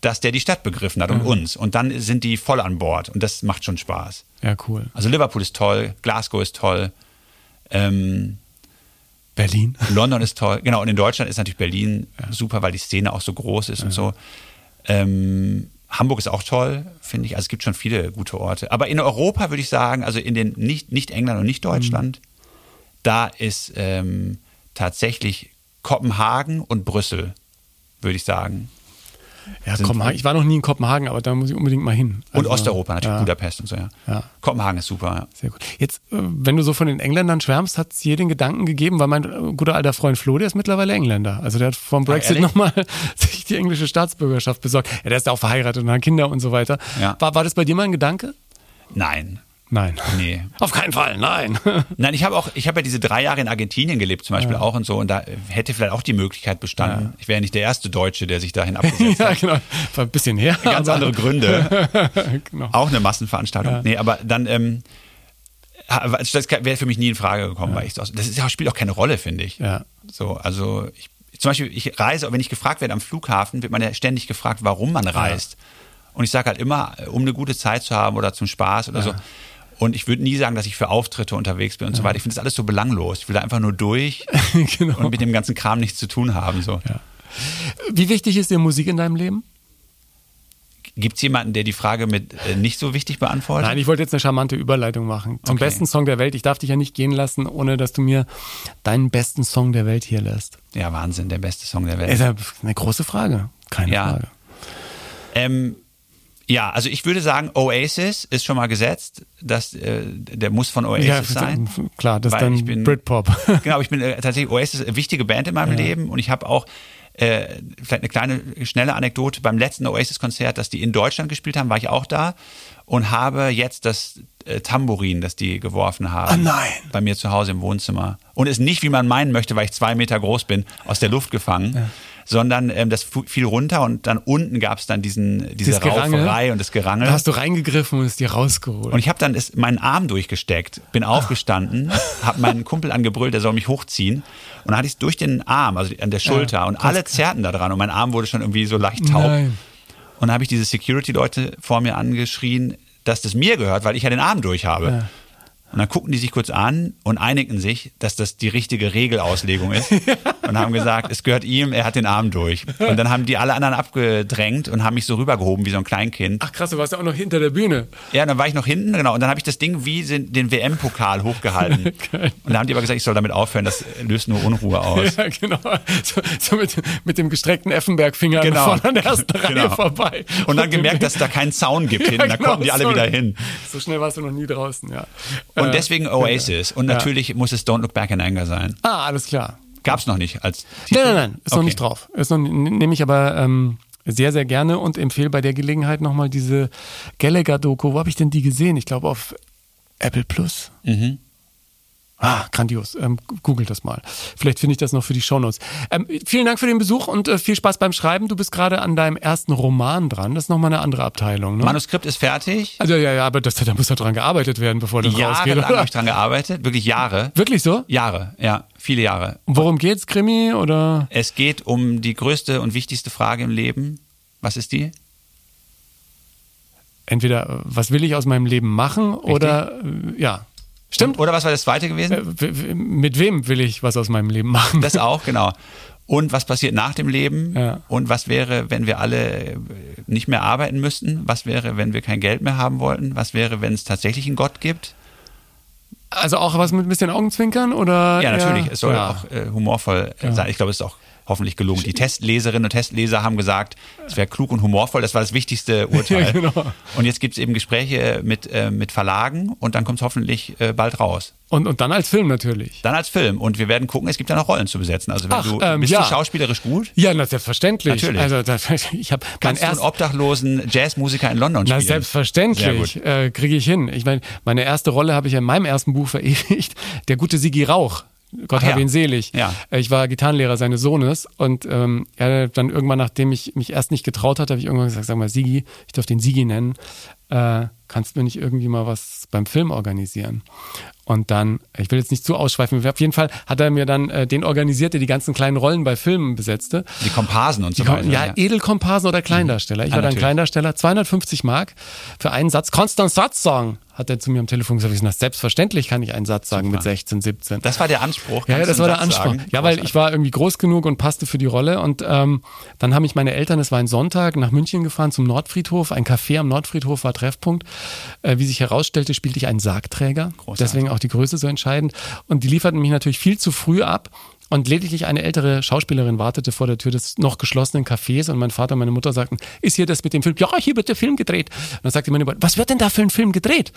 dass der die Stadt begriffen hat und uns. Und dann sind die voll an Bord. Und das macht schon Spaß. Ja, cool. Also Liverpool ist toll, Glasgow ist toll. Ähm, Berlin. London ist toll. Genau, und in Deutschland ist natürlich Berlin super, weil die Szene auch so groß ist und so. Ähm, Hamburg ist auch toll, finde ich. Also es gibt schon viele gute Orte. Aber in Europa würde ich sagen, also in den nicht, nicht England und nicht Deutschland, da ist ähm, tatsächlich Kopenhagen und Brüssel, würde ich sagen. Ja, Kopenhagen. Ich war noch nie in Kopenhagen, aber da muss ich unbedingt mal hin. Und Also, Osteuropa natürlich, ja, Budapest und so, ja. Ja. Kopenhagen ist super, ja. Sehr gut. Jetzt, äh, wenn du so von den Engländern schwärmst, hat es dir den Gedanken gegeben, weil mein äh, guter alter Freund Flo, der ist mittlerweile Engländer. Also der hat vom Brexit ehrlich? nochmal sich die englische Staatsbürgerschaft besorgt. Ja, der ist ja auch verheiratet und hat Kinder und so weiter. Ja. War, war das bei dir mal ein Gedanke? Nein, Nein. nee. Auf keinen Fall, nein. Nein, ich habe auch, ich habe ja diese drei Jahre in Argentinien gelebt, zum Beispiel auch und so, und da hätte vielleicht auch die Möglichkeit bestanden. Ich wäre ja nicht der erste Deutsche, der sich dahin abgesetzt ja, hat. genau. War ein bisschen her. Ganz andere Gründe. genau. Auch eine Massenveranstaltung. Nee, aber dann, ähm, ha- das wäre für mich nie in Frage gekommen, weil ich so, das ist ja, spielt auch keine Rolle, finde ich. Ja. So, also ich, zum Beispiel, ich reise, wenn ich gefragt werde am Flughafen, wird man ja ständig gefragt, warum man reist. Und ich sage halt immer, um eine gute Zeit zu haben oder zum Spaß oder so. Und ich würde nie sagen, dass ich für Auftritte unterwegs bin und so weiter. Ich finde das alles so belanglos. Ich will da einfach nur durch genau. und mit dem ganzen Kram nichts zu tun haben. So. Wie wichtig ist dir Musik in deinem Leben? Gibt es jemanden, der die Frage mit äh, nicht so wichtig beantwortet? Nein, ich wollte jetzt eine charmante Überleitung machen. Zum Okay. besten Song der Welt. Ich darf dich ja nicht gehen lassen, ohne dass du mir deinen besten Song der Welt hier lässt. ja, Wahnsinn, der beste Song der Welt. Ist ja eine große Frage. Keine Ja. Frage. Ähm, ja, also ich würde sagen, Oasis ist schon mal gesetzt. Das, äh, der muss von Oasis Ja, sein. klar, das ist dann ich bin- Britpop. Genau, ich bin äh, tatsächlich Oasis eine wichtige Band in meinem Leben und ich habe auch äh, vielleicht eine kleine schnelle Anekdote beim letzten Oasis-Konzert, das die in Deutschland gespielt haben, war ich auch da und habe jetzt das äh, Tambourin, das die geworfen haben, nein. bei mir zu Hause im Wohnzimmer und ist nicht, wie man meinen möchte, weil ich zwei Meter groß bin, aus der Luft gefangen. Sondern ähm, das fiel runter und dann unten gab es dann diesen, diese Das Gerangel? Rauferei und das Gerangel. Da hast du reingegriffen und es dir rausgeholt. Und ich habe dann ist, meinen Arm durchgesteckt, bin aufgestanden, habe meinen Kumpel angebrüllt, der soll mich hochziehen. Und dann hatte ich es durch den Arm, also an der Schulter. und alle zerrten da dran und mein Arm wurde schon irgendwie so leicht taub. Nein. Und dann habe ich diese Security-Leute vor mir angeschrien, dass das mir gehört, weil ich ja den Arm durch habe. Und dann guckten die sich kurz an und einigten sich, dass das die richtige Regelauslegung ist. Und haben gesagt, es gehört ihm, er hat den Arm durch. Und dann haben die alle anderen abgedrängt und haben mich so rübergehoben wie so ein Kleinkind. Ach krass, du warst ja auch noch hinter der Bühne. Ja, dann war ich noch hinten, genau. Und dann habe ich das Ding wie den WM-Pokal hochgehalten. und da haben die aber gesagt, ich soll damit aufhören, das löst nur Unruhe aus. Ja, genau. So, so mit, mit dem gestreckten Effenberg-Finger Genau. vorne an der ersten Reihe Genau. vorbei. Und dann gemerkt, dass es da keinen Zaun gibt hinten. Da genau, konnten die alle sorry. wieder hin. So schnell warst du noch nie draußen, ja. Und Äh, deswegen Oasis. Und Ja. natürlich muss es Don't Look Back in Anger sein. Ah, alles klar. Gab's noch nicht als Titel? Nein, nein, nein, ist noch Okay. nicht drauf. Ist noch, nehme ich aber ähm, sehr, sehr gerne und empfehle bei der Gelegenheit nochmal diese Gallagher-Doku. Wo habe ich denn die gesehen? Ich glaube auf Apple Plus. Mhm. Ah, grandios. Ähm, googelt das mal. Vielleicht finde ich das noch für die Shownotes. Ähm, vielen Dank für den Besuch und äh, viel Spaß beim Schreiben. Du bist gerade an deinem ersten Roman dran. Das ist nochmal eine andere Abteilung. Ne? Manuskript ist fertig. also ja, ja, aber das, da muss ja dran gearbeitet werden, bevor das rausgeht. Jahrelang Oder? habe ich dran gearbeitet. Wirklich Jahre. Wirklich so? Jahre, ja. Viele Jahre. Und worum geht's? Krimi oder? Es geht um die größte und wichtigste Frage im Leben. Was ist die? Entweder, was will ich aus meinem Leben machen oder, äh, ja. Stimmt. Oder was war das zweite gewesen? Äh, Mit wem will ich was aus meinem Leben machen? Das auch, genau. Und was passiert nach dem Leben? Ja. Und was wäre, wenn wir alle äh, nicht mehr arbeiten müssten? Was wäre, wenn wir kein Geld mehr haben wollten? Was wäre, wenn es tatsächlich einen Gott gibt? Also auch was mit ein bisschen Augenzwinkern oder? Ja, natürlich. Es soll ja. auch äh, humorvoll äh, sein. Ich glaube, es ist auch hoffentlich gelungen. Die Testleserinnen und Testleser haben gesagt, es wäre klug und humorvoll. Das war das wichtigste Urteil. Ja, genau. Und jetzt gibt es eben Gespräche mit, äh, mit Verlagen und dann kommt es hoffentlich äh, bald raus. Und, und dann als Film natürlich. Dann als Film. Und wir werden gucken, es gibt ja noch Rollen zu besetzen. Also wenn Ach, du ähm, bist ja. du schauspielerisch gut, Ja, na, selbstverständlich. Natürlich. Also das, ich habe mein kannst du einen erst obdachlosen Jazzmusiker in London Na, spielen. selbstverständlich Sehr äh, kriege ich hin. Ich meine, meine erste Rolle habe ich ja in meinem ersten Buch verewigt. Der gute Sigi Rauch. Gott Ach habe ihn selig. Ja. Äh, Ich war Gitarrenlehrer seines Sohnes und ähm, er dann irgendwann, nachdem ich mich erst nicht getraut hatte, habe ich irgendwann gesagt, sag mal Sigi, ich darf den Sigi nennen, äh, kannst du mir nicht irgendwie mal was beim Film organisieren? Und dann, ich will jetzt nicht zu ausschweifen, auf jeden Fall hat er mir dann äh, den organisiert, der die ganzen kleinen Rollen bei Filmen besetzte. Die Komparsen und so Die weiter. Kom- ja, Edelkomparsen oder Kleindarsteller. Ich Ah, war dann natürlich. Kleindarsteller, 250 Mark für einen Satz. Konstant Satz sagen, hat er zu mir am Telefon gesagt. Ich sag, selbstverständlich kann ich einen Satz sagen mit 16, 17. Das war der Anspruch. Ja, ja, das war der Satz Anspruch. sagen? Ja, weil ich war irgendwie groß genug und passte für die Rolle. Und ähm, dann haben mich meine Eltern, es war ein Sonntag, nach München gefahren zum Nordfriedhof. Ein Café am Nordfriedhof war Treffpunkt. Äh, wie sich herausstellte, spielte ich einen Sargträger. Großartig. Deswegen auch die Größe so entscheidend. Und die lieferten mich natürlich viel zu früh ab. Und lediglich eine ältere Schauspielerin wartete vor der Tür des noch geschlossenen Cafés und mein Vater und meine Mutter sagten, ist hier das mit dem Film? Ja, hier wird der Film gedreht. Und dann sagte meine Mutter, was wird denn da für ein Film gedreht?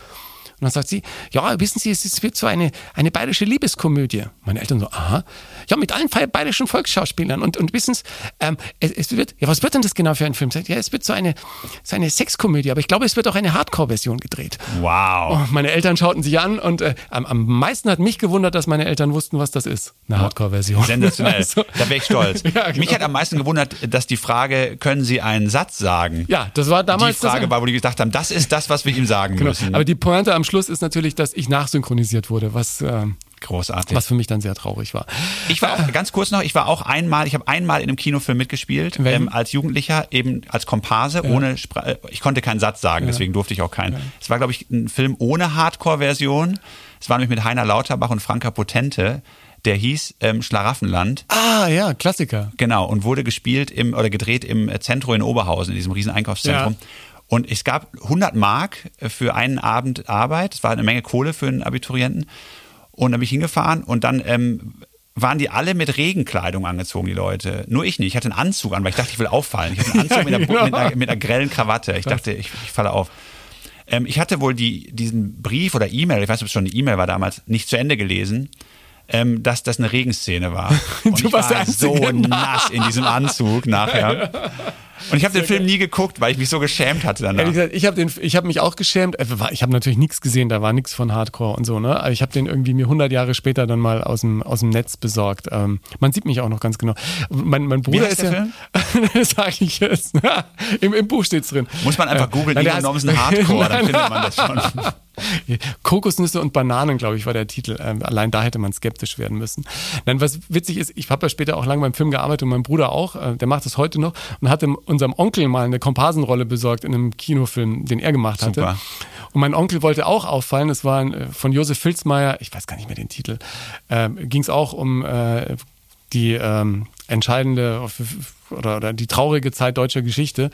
Und dann sagt sie, ja, wissen Sie, es wird so eine, eine bayerische Liebeskomödie. Meine Eltern so, aha. Ja, mit allen bayerischen Volksschauspielern. Und, und wissen Sie, ähm, es, es wird, ja, was wird denn das genau für ein Film? Sagt, ja, es wird so eine, so eine Sexkomödie, aber ich glaube, es wird auch eine Hardcore-Version gedreht. Wow. Oh, meine Eltern schauten sich an und äh, am, am meisten hat mich gewundert, dass meine Eltern wussten, was das ist. Eine Hardcore-Version. Sensationell. Also, da wäre ich stolz. Ja, genau. Mich hat am meisten gewundert, dass die Frage, können Sie einen Satz sagen? ja, das war Die damals Frage das, war, wo die gesagt haben, das ist das, was wir ihm sagen Genau. müssen. Aber die Pointe am Schluss ist natürlich, dass ich nachsynchronisiert wurde, was, ähm, Großartig. was für mich dann sehr traurig war. Ich war auch, ganz kurz noch, ich war auch einmal, ich habe einmal in einem Kinofilm mitgespielt, ähm, als Jugendlicher, eben als Komparse, ohne, Spra äh, ich konnte keinen Satz sagen, deswegen durfte ich auch keinen. Es war, glaube ich, ein Film ohne Hardcore-Version. Es war nämlich mit Heiner Lauterbach und Franka Potente, der hieß ähm, Schlaraffenland. Ah, ja, Klassiker. Genau, und wurde gespielt im oder gedreht im Zentrum in Oberhausen, in diesem riesen Einkaufszentrum. Ja. Und es gab 100 Mark für einen Abend Arbeit. Das war eine Menge Kohle für einen Abiturienten. Und dann bin ich hingefahren und dann ähm, waren die alle mit Regenkleidung angezogen, die Leute. Nur ich nicht. Ich hatte einen Anzug an, weil ich dachte, ich will auffallen. Ich hatte einen Anzug mit, einer, genau. mit, einer, mit einer grellen Krawatte. Ich dachte, ich, ich falle auf. Ähm, ich hatte wohl die, diesen Brief oder E-Mail, ich weiß nicht, ob es schon eine E-Mail war damals, nicht zu Ende gelesen, ähm, dass das eine Regenszene war. Und Du ich warst war so Einzige. nass in diesem Anzug nachher. Und ich habe den Film nie geguckt, weil ich mich so geschämt hatte danach. Ehrlich gesagt, ich habe hab mich auch geschämt. Äh, Ich habe natürlich nichts gesehen, da war nichts von Hardcore und so, ne? Aber ich habe den irgendwie mir 100 Jahre später dann mal aus dem, aus dem Netz besorgt. Ähm, man sieht mich auch noch ganz genau. Mein, mein Bruder ist der ja. sage ich jetzt. Im, Im Buch steht's drin. Muss man einfach Äh, googeln, Ingo heißt- Nomsen Hardcore, dann findet man das schon. Kokosnüsse und Bananen, glaube ich, war der Titel. Ähm, allein da hätte man skeptisch werden müssen. Nein, was witzig ist, ich habe ja später auch lange beim Film gearbeitet und mein Bruder auch, äh, der macht das heute noch und hat dem, unserem Onkel mal eine Komparsenrolle besorgt in einem Kinofilm, den er gemacht hatte. Super. Und mein Onkel wollte auch auffallen, es war äh, von Josef Filzmeier, ich weiß gar nicht mehr den Titel, ähm, ging es auch um äh, die ähm, entscheidende oder, oder die traurige Zeit deutscher Geschichte.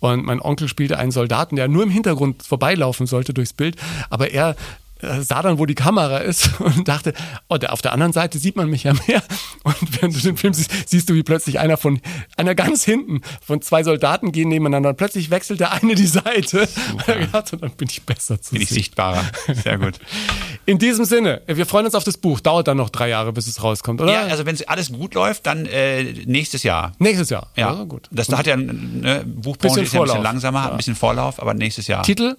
Und mein Onkel spielte einen Soldaten, der nur im Hintergrund vorbeilaufen sollte durchs Bild, aber er äh, sah dann, wo die Kamera ist und dachte, oh, auf der anderen Seite sieht man mich ja mehr. Und während du den Film siehst, siehst du, wie plötzlich einer von, einer ganz hinten von zwei Soldaten gehen nebeneinander und plötzlich wechselt der eine die Seite. Und dann bin ich besser zu Bin ich sichtbarer. Sehr gut. In diesem Sinne, wir freuen uns auf das Buch. Dauert dann noch drei Jahre, bis es rauskommt, oder? Ja, also wenn alles gut läuft, dann äh, nächstes Jahr. Nächstes Jahr. Ja, also gut. Das hat ja ne, Buchbranche ist ja ein bisschen langsamer, hat ein bisschen Vorlauf, aber nächstes Jahr. Titel?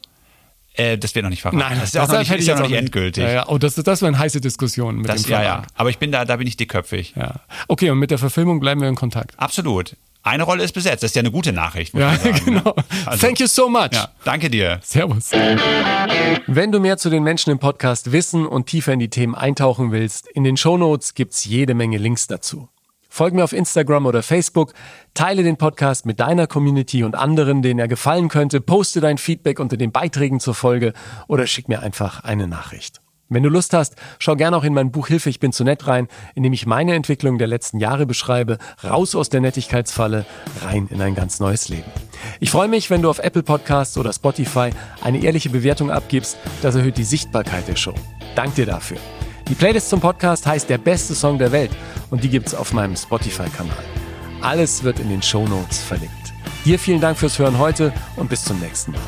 Äh, das wird noch nicht verraten. Nein, das ist, auch noch nicht, ist ja noch nicht endgültig. Ja, ja. Oh, das, das war eine heiße Diskussion mit das, dem Ja, ja. Aber ich bin da, da bin ich dickköpfig. Ja. Okay, und mit der Verfilmung bleiben wir in Kontakt. Absolut. Eine Rolle ist besetzt. Das ist ja eine gute Nachricht. ja, sagen, ne? genau. Also, Thank you so much. Ja, danke dir. Servus. Wenn du mehr zu den Menschen im Podcast wissen und tiefer in die Themen eintauchen willst, in den Shownotes gibt's jede Menge Links dazu. Folge mir auf Instagram oder Facebook, teile den Podcast mit deiner Community und anderen, denen er gefallen könnte, poste dein Feedback unter den Beiträgen zur Folge oder schick mir einfach eine Nachricht. Wenn du Lust hast, schau gerne auch in mein Buch Hilfe, ich bin zu nett rein, in dem ich meine Entwicklung der letzten Jahre beschreibe, raus aus der Nettigkeitsfalle, rein in ein ganz neues Leben. Ich freue mich, wenn du auf Apple Podcasts oder Spotify eine ehrliche Bewertung abgibst, das erhöht die Sichtbarkeit der Show. Dank dir dafür. Die Playlist zum Podcast heißt Der beste Song der Welt und die gibt's auf meinem Spotify-Kanal. Alles wird in den Show Notes verlinkt. Dir vielen Dank fürs Hören heute und bis zum nächsten Mal.